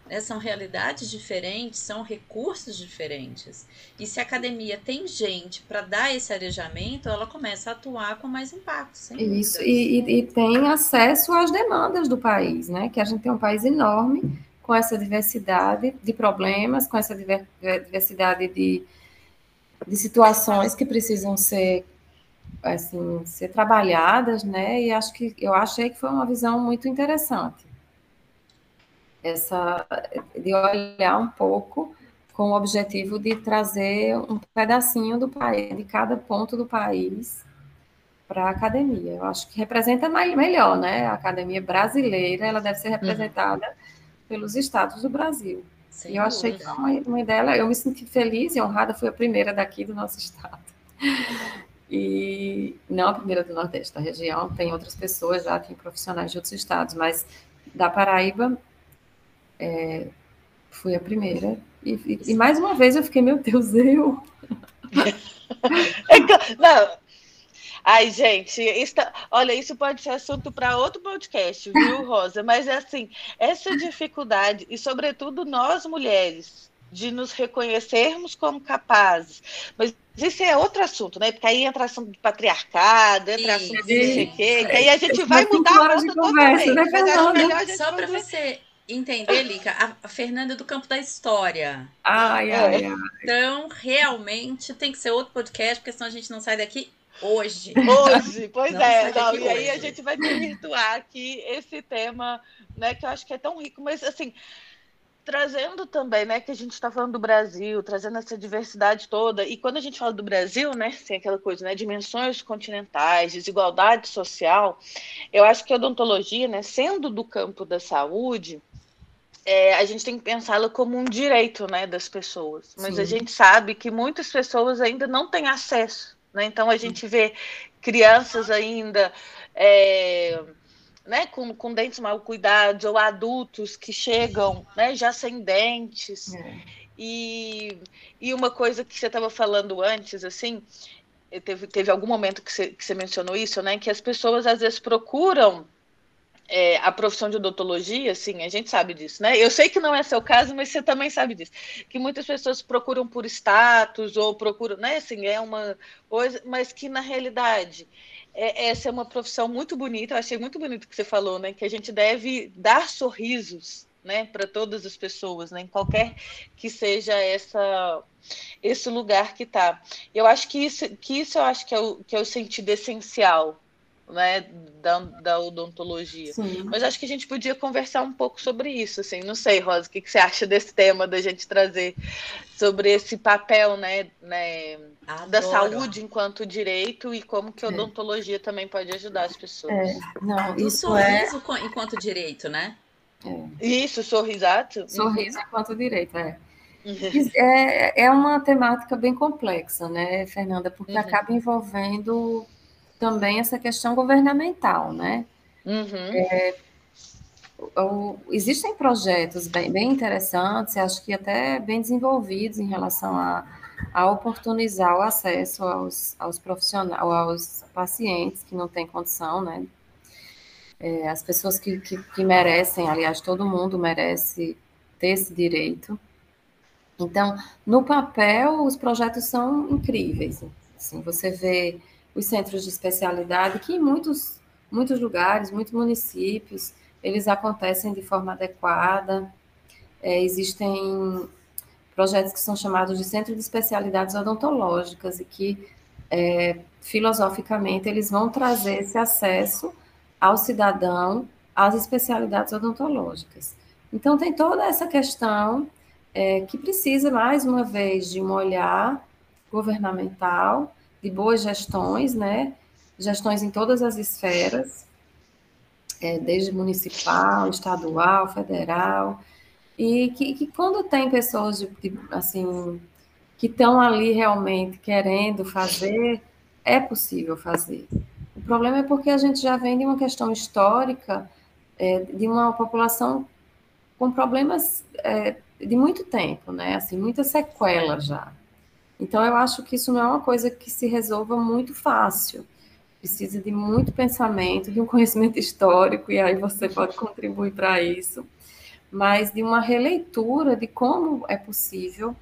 Né? São realidades diferentes, são recursos diferentes. E se a academia tem gente para dar esse arejamento, ela começa a atuar com mais impacto. Isso, e, e, e, tem acesso às demandas do país, né? Que a gente tem um país enorme com essa diversidade de problemas, com essa diversidade de de situações que precisam ser assim ser trabalhadas, né? E acho que eu achei que foi uma visão muito interessante essa de olhar um pouco com o objetivo de trazer um pedacinho do país, de cada ponto do país para a academia. Eu acho que representa mais, melhor, né? A academia brasileira, ela deve ser representada uhum. pelos estados do Brasil. Sem e eu achei que uma, uma ideia, eu me senti feliz e honrada, fui a primeira daqui do nosso estado. E não a primeira do Nordeste, da região, tem outras pessoas já, tem profissionais de outros estados, mas da Paraíba é, fui a primeira. E, e, e, mais uma vez eu fiquei, meu Deus, eu. não, Ai, gente, isso tá... olha, isso pode ser assunto para outro podcast, viu, Rosa? Mas é assim, essa dificuldade, e sobretudo nós mulheres, de nos reconhecermos como capazes. Mas isso é outro assunto, né? Porque aí entra assunto de patriarcado, entra Sim, assunto de não sei o quê, que aí a gente vai mudar a rota totalmente. Né, mas acho melhor a gente Só para você entender, Lica, a, a Fernanda é do campo da história. Ai, ai, ai. Então, realmente, tem que ser outro podcast, porque senão a gente não sai daqui hoje. Hoje, pois não é. Não, e hoje. aí a gente vai desvirtuar aqui esse tema, né, que eu acho que é tão rico, mas assim trazendo também, né, que a gente está falando do Brasil, trazendo essa diversidade toda. E quando a gente fala do Brasil, né, tem aquela coisa, né, dimensões continentais, desigualdade social. Eu acho que a odontologia, né, sendo do campo da saúde, é, a gente tem que pensá-la como um direito, né, das pessoas. Mas Sim. a gente sabe que muitas pessoas ainda não têm acesso, né? Então a gente vê crianças ainda é, né, com, com dentes mal cuidados, ou adultos que chegam né, já sem dentes. É. E, e uma coisa que você estava falando antes, assim, teve, teve algum momento que você, que você mencionou isso, né? Que as pessoas às vezes procuram é, a profissão de odontologia, assim, a gente sabe disso, né? Eu sei que não é seu caso, mas você também sabe disso. Que muitas pessoas procuram por status ou procuram, né? Assim, é uma coisa, mas que na realidade é, essa é uma profissão muito bonita. Eu achei muito bonito o que você falou, né? Que a gente deve dar sorrisos, né, para todas as pessoas, né, em qualquer que seja essa esse lugar que está. Eu acho que isso, que isso eu acho que é o, que é o sentido essencial né, da, da odontologia. Sim. Mas acho que a gente podia conversar um pouco sobre isso, assim. Não sei, Rosa, o que, que você acha desse tema da gente trazer sobre esse papel, né, né da saúde enquanto direito e como que a é. odontologia é. também pode ajudar as pessoas. É. Não, isso sorriso é... enquanto direito, né? É. Isso, sorrisato. Sorriso uhum. enquanto direito, é. Uhum. É, é uma temática bem complexa, né, Fernanda? Porque uhum. acaba envolvendo também essa questão governamental, né? Uhum. É, o, existem projetos bem, bem interessantes, acho que até bem desenvolvidos em relação a, a oportunizar o acesso aos, aos profissionais, aos pacientes que não têm condição, né? É, as pessoas que, que, que merecem, aliás, todo mundo merece ter esse direito. Então, no papel, os projetos são incríveis. Assim, você vê os centros de especialidade, que em muitos, muitos lugares, muitos municípios, eles acontecem de forma adequada. É, existem projetos que são chamados de centro de especialidades odontológicas e que, é, filosoficamente, eles vão trazer esse acesso ao cidadão às especialidades odontológicas. Então, tem toda essa questão é, que precisa, mais uma vez, de um olhar governamental de boas gestões, né? Gestões em todas as esferas, é, desde municipal, estadual, federal, e que, que quando tem pessoas de, de, assim que estão ali realmente querendo fazer, é possível fazer. O problema é porque a gente já vem de uma questão histórica é, de uma população com problemas é, de muito tempo, né? Assim, muita sequela já. Então, eu acho que isso não é uma coisa que se resolva muito fácil. Precisa de muito pensamento, de um conhecimento histórico, e aí você pode contribuir para isso, mas de uma releitura de como é possível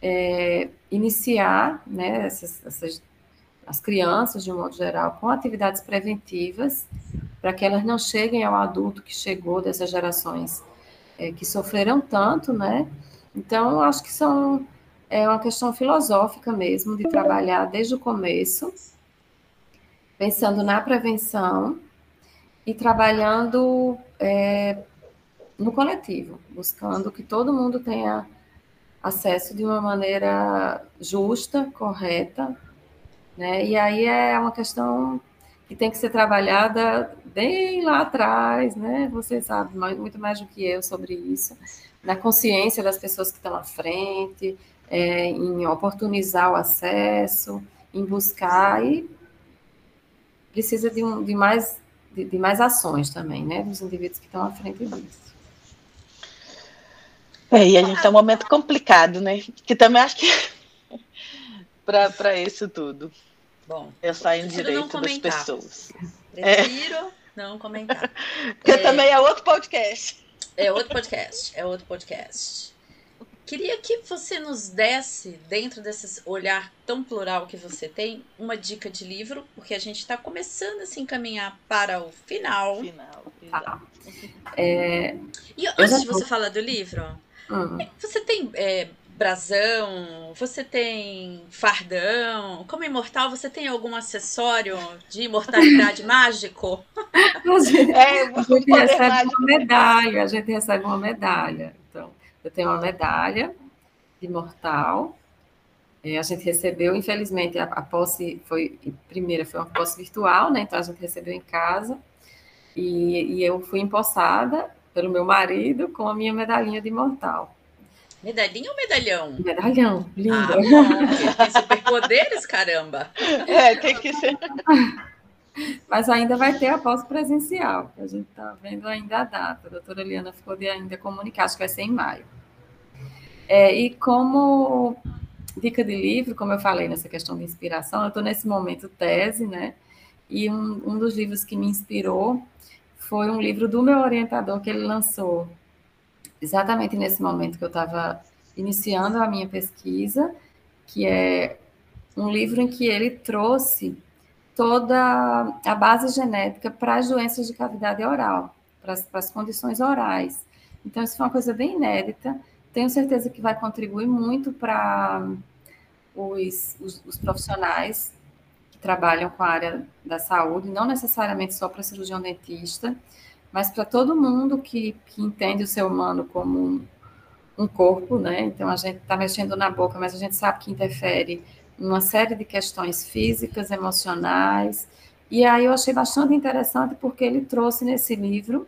é, iniciar né, essas, essas, as crianças, de um modo geral, com atividades preventivas, para que elas não cheguem ao adulto que chegou dessas gerações é, que sofreram tanto, né? Então, acho que são é uma questão filosófica mesmo, de trabalhar desde o começo, pensando na prevenção e trabalhando é, no coletivo, buscando que todo mundo tenha acesso de uma maneira justa, correta, né? E aí é uma questão que tem que ser trabalhada bem lá atrás, né? Você sabe muito mais do que eu sobre isso, na consciência das pessoas que estão à frente, é, em oportunizar o acesso, em buscar e precisa de, um, de mais de, de, mais ações também, né, dos indivíduos que estão à frente disso. É, e a gente tem um momento complicado, né? Que também acho que para isso tudo. Bom, pensar em direito das pessoas. Prefiro é. não comentar. Porque é, também é outro podcast. É outro podcast, é outro podcast. Queria que você nos desse, dentro desse olhar tão plural que você tem, uma dica de livro, porque a gente está começando a se encaminhar para o final. Final, ah. é, e antes de você falar do livro, uhum. você tem é, brasão, você tem fardão. Como imortal, você tem algum acessório de imortalidade mágico? É, a gente recebe uma medalha, a gente recebe uma medalha. Eu tenho uma medalha de imortal. É, a gente recebeu, infelizmente, a, a posse foi, primeira foi uma posse virtual, né? Então a gente recebeu em casa. E, e eu fui empossada pelo meu marido com a minha medalhinha de imortal. Medalhinha ou medalhão? Medalhão, linda. Ah, tem superpoderes, caramba. É, tem que ser. Mas ainda vai ter a pós-presencial, que a gente está vendo ainda a data. A doutora Eliana ficou de ainda comunicar, acho que vai ser em maio. É, e como dica de livro, como eu falei nessa questão de inspiração, eu estou nesse momento tese, né? E um, um dos livros que me inspirou foi um livro do meu orientador que ele lançou exatamente nesse momento que eu estava iniciando a minha pesquisa, que é um livro em que ele trouxe toda a base genética para as doenças de cavidade oral, para as, condições orais. Então, isso foi uma coisa bem inédita. Tenho certeza que vai contribuir muito para os, os, os profissionais que trabalham com a área da saúde, não necessariamente só para cirurgião dentista, mas para todo mundo que, que entende o ser humano como um, um corpo, né? Então a gente está mexendo na boca, mas a gente sabe que interfere uma série de questões físicas, emocionais. E aí eu achei bastante interessante porque ele trouxe nesse livro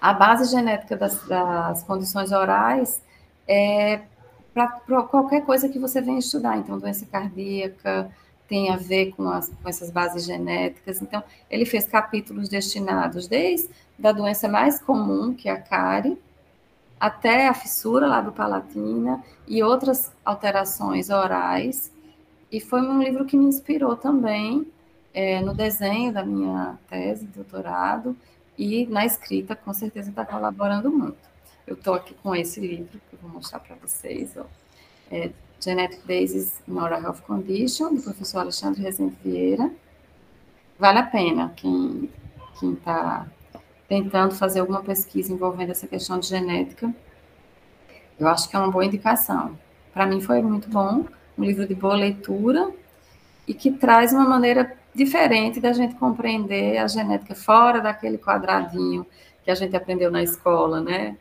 a base genética das, das condições orais é, para qualquer coisa que você venha estudar. Então, doença cardíaca, tem a ver com, as, com essas bases genéticas. Então, ele fez capítulos destinados desde da doença mais comum, que é a cárie, até a fissura lá do palatina e outras alterações orais. E foi um livro que me inspirou também é, no desenho da minha tese doutorado e na escrita, com certeza está colaborando muito. Eu estou aqui com esse livro que eu vou mostrar para vocês. Ó. É, Genetic Basis in Oral Health Condition, do professor Alexandre Rezende Vieira. Vale a pena quem está tentando fazer alguma pesquisa envolvendo essa questão de genética. Eu acho que é uma boa indicação. Para mim foi muito bom, um livro de boa leitura e que traz uma maneira diferente da gente compreender a genética fora daquele quadradinho que a gente aprendeu na escola, né?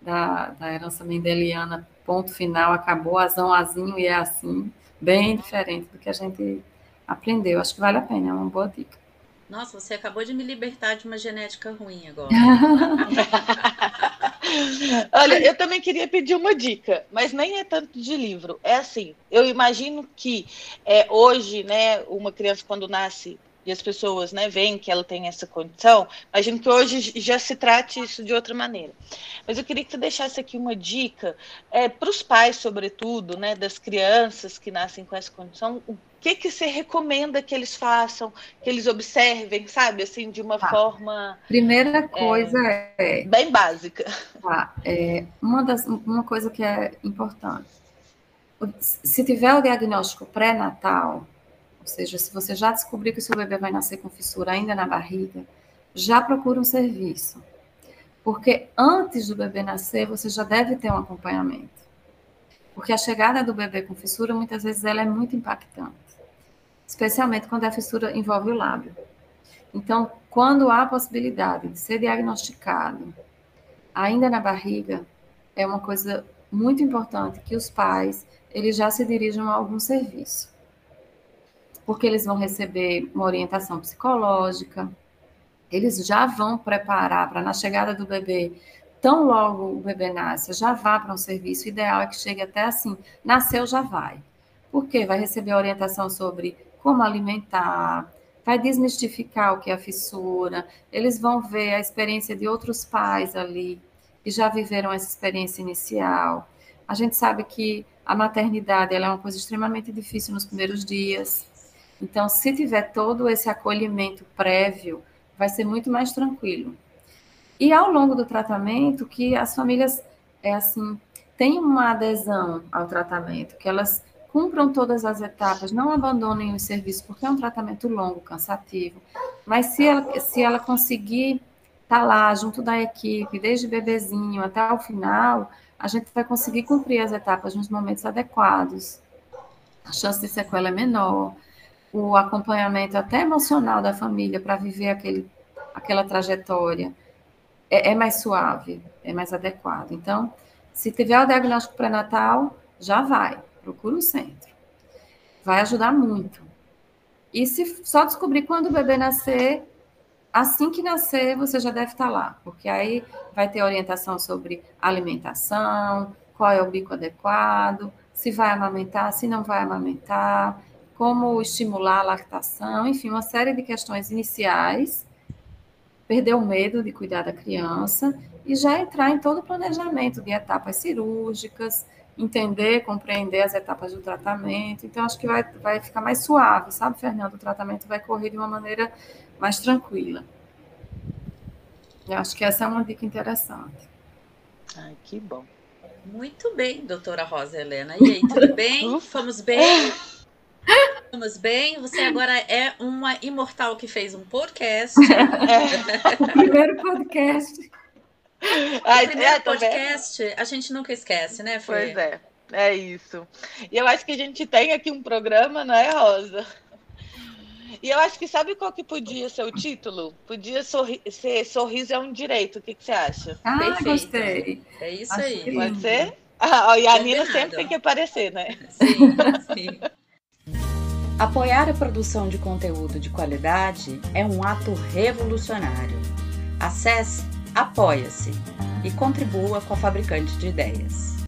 Da, da herança mendeliana ponto final, acabou, azão, azinho e é assim, bem diferente do que a gente aprendeu. Acho que vale a pena, é uma boa dica. Nossa, você acabou de me libertar de uma genética ruim agora. Olha, eu também queria pedir uma dica, mas nem é tanto de livro. É assim, eu imagino que é, hoje, né, uma criança quando nasce e as pessoas né, veem que ela tem essa condição, imagino que hoje já se trate isso de outra maneira. Mas eu queria que você deixasse aqui uma dica é, para os pais, sobretudo, né, das crianças que nascem com essa condição, o que, que você recomenda que eles façam, que eles observem, sabe, assim, de uma tá. forma... Primeira é, coisa é... é... Bem básica. Tá, é, uma, das, uma coisa que é importante, se tiver o diagnóstico pré-natal, ou seja, se você já descobriu que o seu bebê vai nascer com fissura ainda na barriga, já procura um serviço. Porque antes do bebê nascer, você já deve ter um acompanhamento. Porque a chegada do bebê com fissura, muitas vezes, ela é muito impactante. Especialmente quando a fissura envolve o lábio. Então, quando há a possibilidade de ser diagnosticado ainda na barriga, é uma coisa muito importante que os pais eles já se dirijam a algum serviço porque eles vão receber uma orientação psicológica, eles já vão preparar para na chegada do bebê, tão logo o bebê nasce, já vá para um serviço. O ideal é que chegue até assim, nasceu já vai. Porque vai receber orientação sobre como alimentar, vai desmistificar o que é a fissura, eles vão ver a experiência de outros pais ali que já viveram essa experiência inicial. A gente sabe que a maternidade é uma coisa extremamente difícil nos primeiros dias. Então, se tiver todo esse acolhimento prévio, vai ser muito mais tranquilo. E ao longo do tratamento, que as famílias, é assim, tenham uma adesão ao tratamento, que elas cumpram todas as etapas, não abandonem o serviço, porque é um tratamento longo, cansativo. Mas se ela, se ela conseguir estar tá lá junto da equipe, desde bebezinho até o final, a gente vai conseguir cumprir as etapas nos momentos adequados. A chance de sequela é menor. O acompanhamento até emocional da família para viver aquele, aquela trajetória é, é mais suave, é mais adequado. Então, se tiver o diagnóstico pré-natal, já vai, procura o centro. Vai ajudar muito. E se só descobrir quando o bebê nascer, assim que nascer, você já deve estar lá, porque aí vai ter orientação sobre alimentação, qual é o bico adequado, se vai amamentar, se não vai amamentar, como estimular a lactação, enfim, uma série de questões iniciais perder o medo de cuidar da criança e já entrar em todo o planejamento de etapas cirúrgicas, entender, compreender as etapas do tratamento. Então, acho que vai, vai ficar mais suave, sabe, Fernando? O tratamento vai correr de uma maneira mais tranquila. Eu acho que essa é uma dica interessante. Ai, que bom. Muito bem, doutora Rosa Helena. E aí, tudo bem? Fomos bem? Estamos bem. Você agora é uma imortal que fez um podcast. É. o primeiro podcast. Ai, o primeiro é, podcast a gente nunca esquece, né, Fê? Pois é, é isso. E eu acho que a gente tem aqui um programa, não é, Rosa? E eu acho que sabe qual que podia ser o título? Podia sorri ser Sorriso é um Direito. O que, que você acha? Ah, Perfeito. gostei. É isso acho aí. Pode ser? Ah, e a Nina sempre tem que aparecer, né? Sim, sim. Apoiar a produção de conteúdo de qualidade é um ato revolucionário. Acesse Apoia-se e contribua com a Fabricante de Ideias.